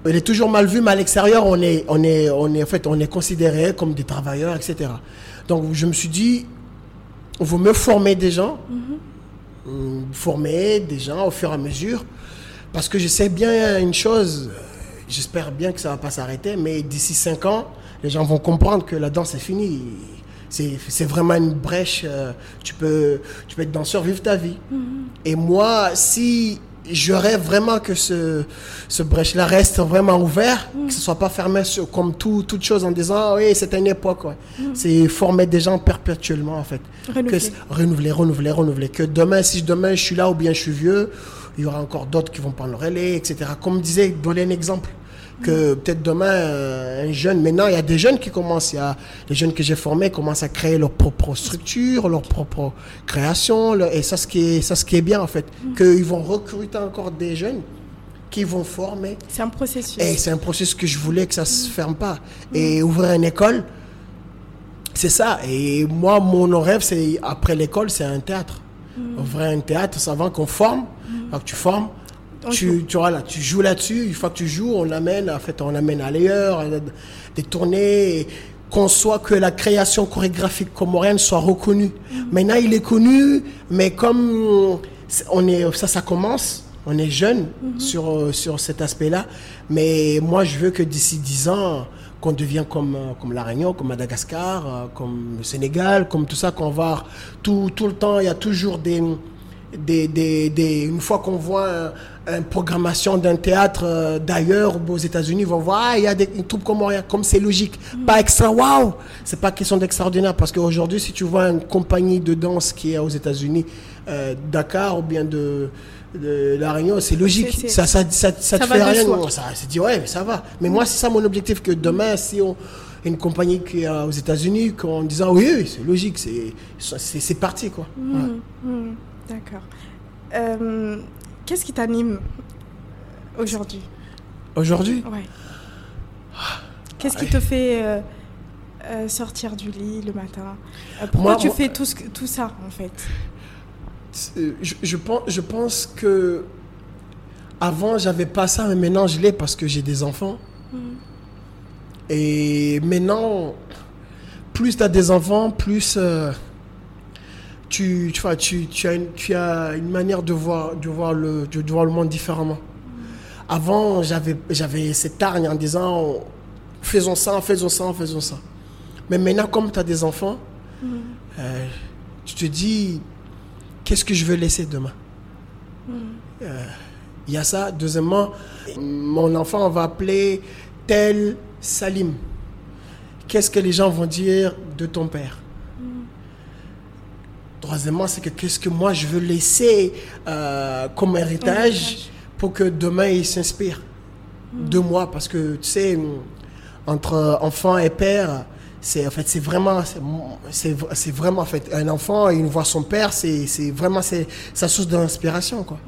Elle est toujours mal vue, mais à l'extérieur, on est, on est, on est, en fait, on est considéré comme des travailleurs, etc. Donc, je me suis dit, on vaut mieux former des gens, Hum, former des gens au fur et à mesure, parce que je sais bien une chose, euh, j'espère bien que ça va pas s'arrêter, mais d'ici cinq ans, les gens vont comprendre que la danse est finie. C'est vraiment une brèche. euh, tu, peux, tu peux être danseur, vivre ta vie. Et moi, si je rêve vraiment que ce, ce brèche-là reste vraiment ouvert, que ce soit pas fermé sur- comme tout, toute chose en disant, Ah oui, c'est une époque. ouais. C'est former des gens perpétuellement, en fait. Renouveler. Que, renouveler, renouveler, renouveler. Que demain, si demain je suis là ou bien je suis vieux, il y aura encore d'autres qui vont prendre le relais, etc. Comme disait, donner un exemple. Que peut-être demain, euh, un jeune, maintenant il y a des jeunes qui commencent, il y a les jeunes que j'ai formés commencent à créer leur propre structure, leur propre création, leur- et ça ce qui est, ça ce qui est bien en fait, qu'ils vont recruter encore des jeunes qui vont former. C'est un processus. Et c'est un processus que je voulais que ça se ferme pas. Et ouvrir une école, c'est ça. Et moi, mon rêve, c'est après l'école, c'est un théâtre. Ouvrir un théâtre, c'est avant qu'on forme. Alors que tu formes. Tu, tu, vois, là, tu joues là-dessus. Une fois que tu joues, on l'amène, en fait, on l'amène à des tournées. qu'on soit que la création chorégraphique comorienne soit reconnue. Maintenant, il est connu, mais comme on est, ça, ça commence. On est jeune sur, euh, sur cet aspect-là. Mais moi, je veux que d'ici 10 ans, qu'on devienne comme, euh, comme La Réunion, comme Madagascar, euh, comme le Sénégal, comme tout ça, qu'on va tout, tout le temps, il y a toujours des, des, des, des une fois qu'on voit une programmation d'un théâtre d'ailleurs aux États-Unis, on va voir, ah, il y a des, une troupe comme comme c'est logique. Pas extra, waouh! C'est pas question d'extraordinaire parce qu'aujourd'hui, si tu vois une compagnie de danse qui est aux États-Unis, Dakar ou bien de, de la Réunion, c'est logique. Ça, ça, ça, ça, te fait rien. Ça, c'est dit, ouais, mais ça va. Mais moi, c'est ça mon objectif, que demain, si on, une compagnie qui est aux États-Unis, en disant, oui, oui c'est logique, c'est parti, quoi. Mmh, mmh, D'accord. Euh, qu'est-ce qui t'anime aujourd'hui Aujourd'hui Ouais. Qu'est-ce qui te fait euh, euh, sortir du lit le matin Pourquoi tu fais tout, ce, tout ça, en fait je, je, pense, je pense que avant, j'avais pas ça, mais maintenant, je l'ai parce que j'ai des enfants. Mm. Et maintenant, plus tu as des enfants, plus euh, tu, tu, vois, tu, tu, as une, tu as une manière de voir, de voir, le, de, voir le monde différemment. Mm. Avant, j'avais, j'avais cette hargne en disant faisons ça, faisons ça, faisons ça. Mais maintenant, comme tu as des enfants, mm. euh, tu te dis qu'est-ce que je veux laisser demain? Hmm. euh, Il y a ça. Deuxièmement, mon enfant, on va appeler tel Salim. Qu'est-ce que les gens vont dire de ton père? Troisièmement, c'est que qu'est-ce que moi je veux laisser euh, comme héritage pour que demain il s'inspire hmm. de moi. Parce que tu sais, entre enfant et père, c'est en fait c'est vraiment c'est vraiment en fait un enfant il voit son père c'est vraiment c'est sa source d'inspiration quoi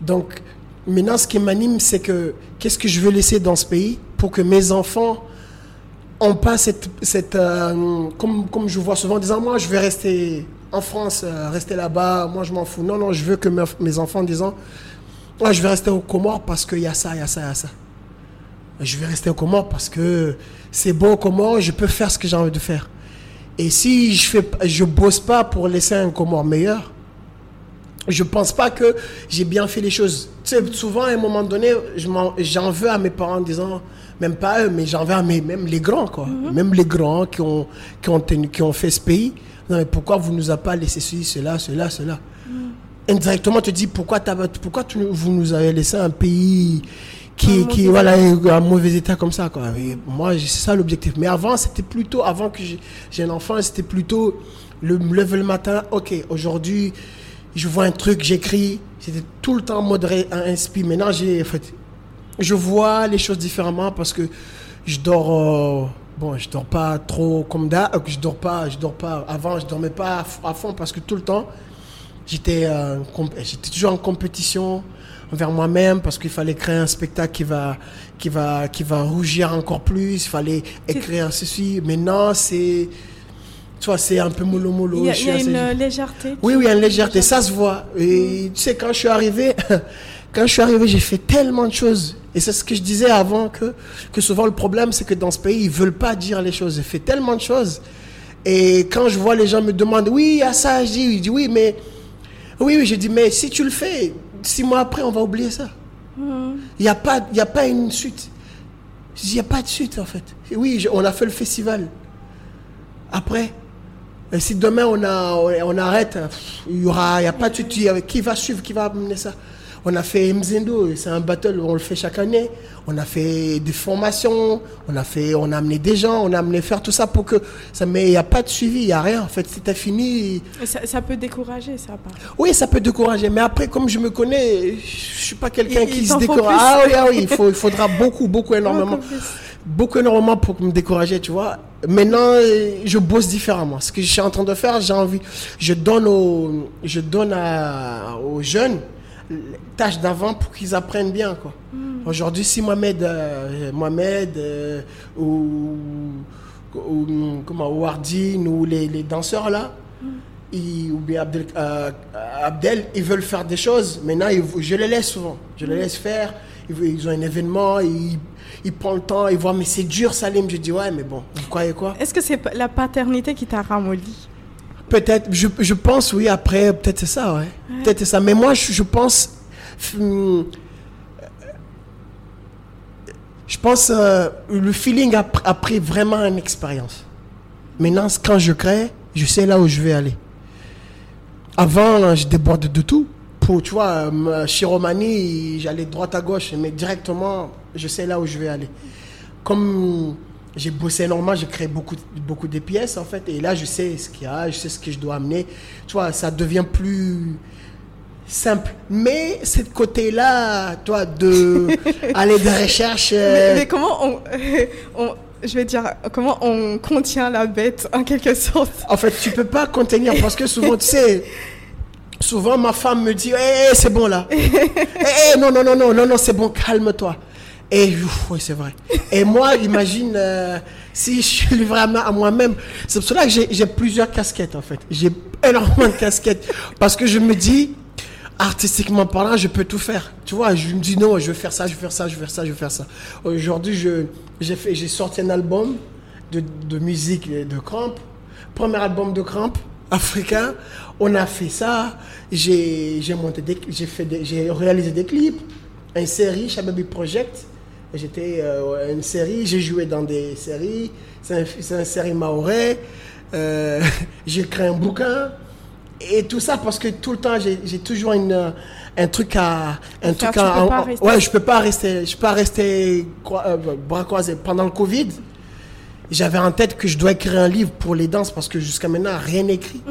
donc maintenant ce qui m'anime c'est que qu'est-ce que je veux laisser dans ce pays pour que mes enfants ont pas cette cette euh, comme comme je vois souvent en disant moi je vais rester en France euh, rester là-bas moi je m'en fous non non je veux que mes, enfants disant moi je vais rester au Comores parce qu'il y a ça il y a ça il y a ça je vais rester au Comores parce que c'est bon comment je peux faire ce que j'ai envie de faire. Et si je fais, je bosse pas pour laisser un Comore meilleur, je pense pas que j'ai bien fait les choses. Tu sais, souvent à un moment donné, j'en veux à mes parents en disant, même pas eux, mais j'en veux à mes, même les grands, quoi. Mhm. Même les grands qui ont, qui ont, qui ont fait ce pays. Non, mais pourquoi vous nous avez pas laissé ceci, cela, cela, cela? Mhm. Indirectement, tu te dis, pourquoi, pourquoi tu, vous nous avez laissé un pays qui, qui voilà, un mauvais état comme ça. Quoi. moi, c'est ça l'objectif. Mais avant, c'était plutôt, avant que j'ai un enfant, c'était plutôt le lever le matin. Ok, aujourd'hui, je vois un truc, j'écris. C'était tout le temps modéré, inspire. Maintenant, j'ai, en fait, je vois les choses différemment parce que je dors. Euh, bon, je dors pas trop comme d'hab. Euh, je dors pas, je dors pas. Avant, je dormais pas à fond parce que tout le temps, j'étais, euh, j'étais toujours en compétition envers moi-même parce qu'il fallait créer un spectacle qui va, qui va, qui va rougir encore plus. Il fallait écrire ceci. Maintenant, c'est, tu vois, c'est un peu mollo mollo. Il y a, une légèreté. Oui, oui, il y a une légèreté. Ça se voit. Et tu sais, quand je suis arrivé, <laughs> quand je suis arrivé, j'ai fait tellement de choses. Et c'est ce que je disais avant que, que souvent le problème, c'est que dans ce pays, ils veulent pas dire les choses. J'ai fait tellement de choses. Et quand je vois les gens me demandent, oui, à ça, je dis, je dis oui, mais, oui, oui, je dis, mais si tu le fais, six mois après, on va oublier ça. Il n'y a, pas, a pas une suite. Il n'y a pas de suite, en fait. Oui, on a fait le festival. Après, si demain on, a, on arrête, il n'y aura, y a pas de suite. Qui va suivre, qui va amener ça? On a fait Mzendo, c'est un battle, on le fait chaque année. On a fait des formations, on a fait, on a amené des gens, on a amené faire tout ça pour que ça, mais il n'y a pas de suivi, il n'y a rien. En fait, c'était fini. Ça, peut décourager, ça. Pas. Oui, ça peut décourager. Mais après, comme je me connais, je suis pas quelqu'un qui se décourage. Ah oui, ah oui, il, faut, il faudra <laughs> beaucoup, beaucoup, énormément. Beaucoup, énormément pour me décourager, tu vois. Maintenant, je bosse différemment. Ce que je suis en train de faire, j'ai envie, je donne aux, je donne aux jeunes tâches d'avant pour qu'ils apprennent bien. Quoi. Hmm. Aujourd'hui, si Mohamed, euh, Mohamed euh, ou, ou, comment, ou ou les, les danseurs là, hmm. ou bien euh, Abdel, ils veulent faire des choses, maintenant je les laisse souvent. Je les laisse faire. ils, ils ont un événement, ils, ils prennent le temps, ils voient, mais c'est dur, Salim. Je dis, ouais, mais bon, vous croyez quoi? Est-ce que c'est la paternité qui t'a ramolli? Peut-être, je, je pense, oui, après, peut-être c'est ça, ouais. Peut-être c'est ça. Mais moi, je, je pense. hum, je pense euh, le feeling a, pr- a pris vraiment une expérience. Maintenant, quand je crée, je sais là où je vais aller. Avant, là, je déborde de tout. Pour, tu vois, euh, chez Romani, j'allais droite à gauche, mais directement, je sais là où je vais aller. Comme j'ai bossé énormément, j'ai créé beaucoup, beaucoup de pièces, en fait, et là, je sais ce qu'il y a, je sais ce que je dois amener. Tu vois, ça devient plus simple. Mais ce côté-là, toi, de <laughs> aller de recherche... mais, euh, mais comment on, <laughs> on- Je vais dire, comment on contient la bête, en quelque sorte? En fait, tu peux pas contenir parce que souvent, tu sais, souvent ma femme me dit, Eh, c'est bon là. <laughs> Eh, non, non, non, non, non, non, c'est bon, calme-toi. Et oui, c'est vrai. Et moi, imagine euh, si je suis livré à, moi-même. C'est pour cela que j'ai plusieurs casquettes en fait. J'ai énormément de casquettes parce que je me dis, artistiquement parlant, je peux tout faire. Tu vois, je me dis non, je vais faire ça, je vais faire ça, je vais faire ça, je vais faire ça. Aujourd'hui, j'ai sorti un album de, de musique de cramp. Premier album de cramp <laughs> africain. On a fait ça. J'ai monté j'ai réalisé des clips, une série, Shababi Project. J'étais euh, une série, j'ai joué dans des séries. C'est un, une série maoré. Euh, <laughs> j'ai créé un bouquin. Et tout ça parce que tout le temps, j'ai toujours une, euh, un truc à. Un truc à. peux ouais, je peux pas rester. Je peux pas rester euh, bras croisés. Pendant le Covid, j'avais en tête que je dois écrire un livre pour les danses parce que jusqu'à maintenant, rien écrit.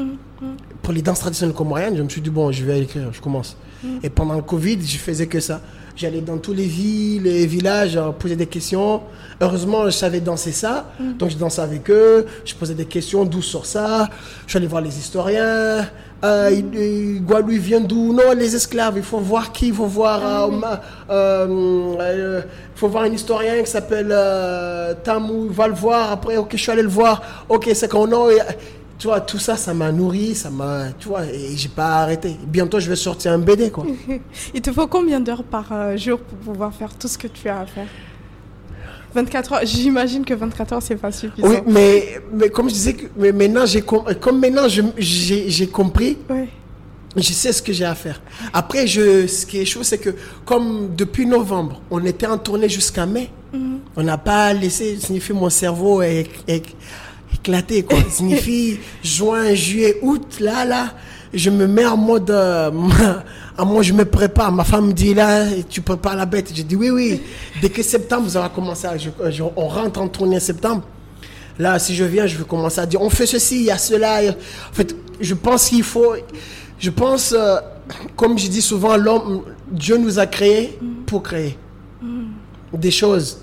Pour les danses traditionnelles comoriennes, je me suis dit, bon, je vais écrire, je commence. Et pendant le Covid, je faisais que ça. J'allais dans tous les villes, les villages, euh, poser des questions. Heureusement, je savais danser ça. Donc, je dansais avec eux. Je posais des questions, d'où sort ça Je suis allé voir les historiens. Euh, Guadeloupe vient d'où? Non, les esclaves. Il faut voir qui Il faut voir. euh, ma- euh, euh, il faut voir un historien qui s'appelle euh, Tamou. Il va le voir. Après, ok, je suis allé le voir. Ok, c'est qu'on a. Tu vois, tout ça, ça m'a nourri, ça m'a. Tu vois, et j'ai pas arrêté. Bientôt, je vais sortir un BD, quoi. <laughs> Il te faut combien d'heures par euh, jour pour pouvoir faire tout ce que tu as à faire? 24 heures, j'imagine que 24 heures, c'est pas suffisant. Oui, mais, mais comme je disais, que, mais maintenant, j'ai com- comme maintenant, j'ai compris, je sais ce que j'ai à faire. Après, je, ce qui est chaud, c'est que comme depuis novembre, on était en tournée jusqu'à mai, on n'a pas laissé signifier mon cerveau est- éclaté, quoi. <laughs> signifie juin, juillet, août, là, là, je me mets en mode, euh, en mode, je me prépare. Ma femme me dit, là, tu prépares la bête. Je dis, oui, oui. Dès que septembre, ça va commencer, à- je- je- on rentre en tournée en septembre. Là, si je viens, je vais commencer à dire, on fait ceci, il y a cela. En fait, je pense qu'il faut, je pense, euh, comme je dis souvent, l'homme, Dieu nous a créés pour créer des choses,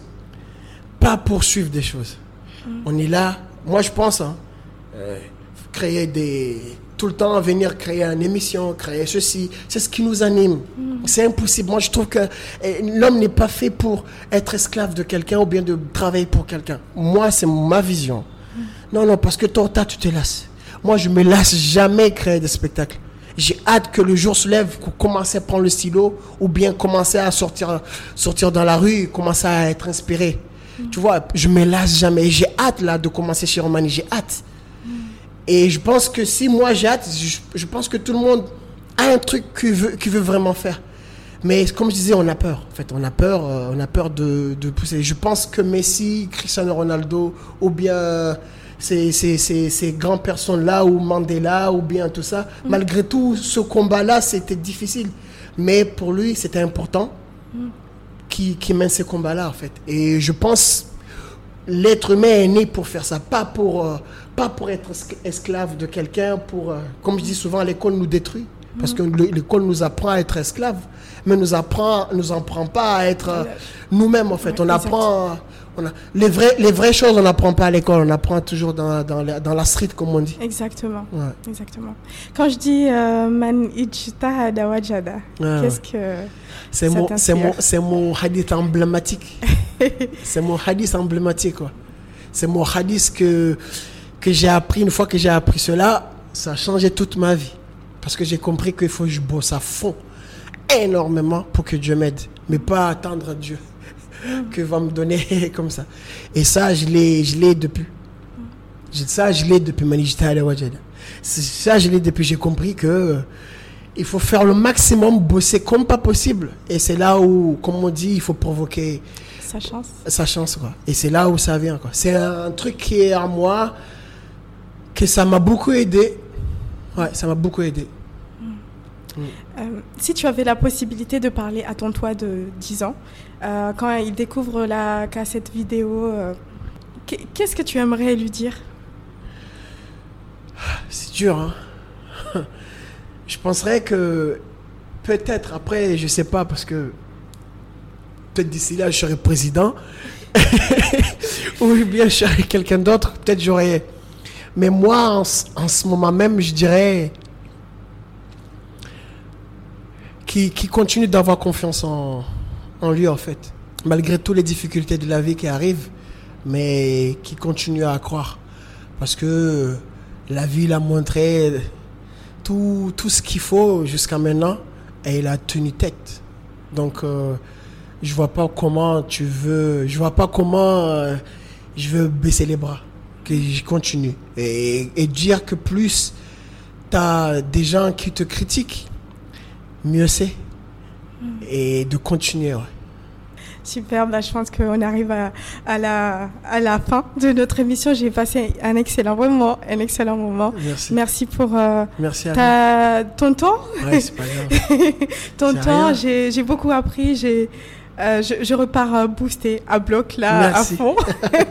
pas pour suivre des choses. On est là, moi je pense, hein, euh, créer des, tout le temps venir créer une émission, créer ceci, c'est ce qui nous anime. C'est impossible. Moi je trouve que eh, l'homme n'est pas fait pour être esclave de quelqu'un ou bien de travailler pour quelqu'un. Moi c'est ma vision. Non, non, parce que tôt ou tu te lasses. Moi je me lasse jamais créer des spectacles. J'ai hâte que le jour se lève, qu'on commence à prendre le stylo ou bien commencer à sortir, sortir dans la rue, commencer à être inspiré. Tu vois, je me lasse jamais. J'ai hâte là de commencer chez Romani, j'ai hâte. Et je pense que si moi j'ai hâte, je, je pense que tout le monde a un truc qu'il veut, qu'il veut vraiment faire. Mais comme je disais, on a peur. En fait, on a peur, euh, on a peur de, de pousser. Je pense que Messi, Cristiano Ronaldo, ou bien ces, ces, ces, ces grandes personnes-là, ou Mandela, ou bien tout ça, malgré tout, ce combat-là, c'était difficile. Mais pour lui, c'était important qui, qui mène ces combats-là, en fait. Et je pense l'être humain est né pour faire ça, pas pour, euh, pas pour être escl- esclave de quelqu'un, pour, euh, comme je dis souvent, l'école nous détruit. Parce que le- l'école nous apprend à être esclave, mais nous apprend, nous apprend pas à être euh, nous-mêmes, en fait. On apprend, on a, les, vrais, les vraies choses, on n'apprend pas à l'école, on apprend toujours dans, dans, la, dans la street, comme on dit. Exactement. Ouais. Exactement. Quand je dis euh, man ijtahada wajada, Ouais, qu'est-ce que C'est mon, mon, mon hadith emblématique. c'est mon hadith emblématique. <laughs> C'est mon hadith que, que j'ai appris. Une fois que j'ai appris cela, ça a changé toute ma vie. Parce que j'ai compris qu'il faut que je bosse à fond. énormément pour que Dieu m'aide, mais pas attendre Dieu que va me donner <laughs> comme ça. Et ça, je l'ai, je l'ai depuis. Ça, je l'ai depuis Ça, je l'ai depuis. J'ai compris que euh, il faut faire le maximum, bosser comme pas possible. Et c'est là où, comme on dit, il faut provoquer sa chance. Sa chance, quoi. Et c'est là où ça vient, quoi. C'est un truc qui est à moi, que ça m'a beaucoup aidé. Ouais, ça m'a beaucoup aidé. Euh, si tu avais la possibilité de parler à ton toi de 10 ans, euh, quand il découvre la cassette vidéo, euh, qu'est-ce que tu aimerais lui dire? C'est dur, hein. <laughs> Je penserais que peut-être après, je sais pas, parce que peut-être d'ici là, je serai président, <laughs> ou bien je serai quelqu'un d'autre, peut-être j'aurais... Mais moi, en, en ce moment même, je dirais qui, continue d'avoir confiance en, en, lui, en fait. Malgré toutes les difficultés de la vie qui arrivent, mais qui continue à croire. Parce que la vie l'a montré tout, tout ce qu'il faut jusqu'à maintenant et il a tenu tête. Donc, euh, je vois pas comment tu veux, je vois pas comment euh, je veux baisser les bras, que je continue. Et, et dire que plus tu as des gens qui te critiquent, mieux c'est. Et de continuer. Super, bah, je pense qu'on arrive à, à, la, à la fin de notre émission. J'ai passé un excellent moment, un excellent moment. Merci. Merci pour euh, Merci ta, ton temps. Ouais, c'est pas grave. <laughs> ton temps, j'ai beaucoup appris. J'ai euh, je, repars euh, boosté à bloc là à fond.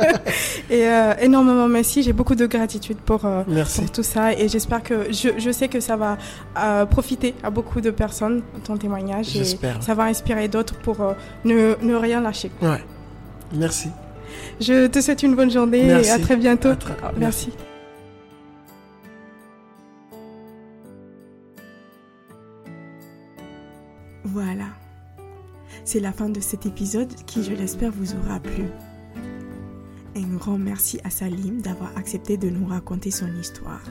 <laughs> et euh, énormément merci. J'ai beaucoup de gratitude pour, pour tout ça et j'espère que je, je, sais que ça va profiter à beaucoup de personnes ton témoignage et ça va inspirer d'autres pour ne, ne, rien lâcher. Ouais. Merci. Je te souhaite une bonne journée et à très bientôt. merci. Voilà. C'est la fin de cet épisode qui, je l'espère, vous aura plu. Un grand merci à Salim d'avoir accepté de nous raconter son histoire.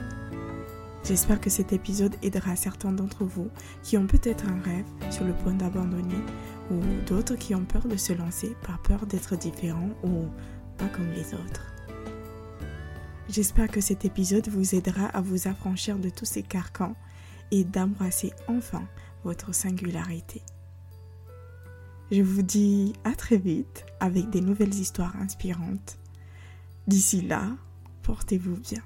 J'espère que cet épisode aidera certains d'entre vous qui ont peut-être un rêve sur le point d'abandonner ou d'autres qui ont peur de se lancer par peur d'être différents ou pas comme les autres. J'espère que cet épisode vous aidera à vous affranchir de tous ces carcans et d'embrasser enfin votre singularité. Je vous dis à très vite avec des nouvelles histoires inspirantes. D'ici là, portez-vous bien.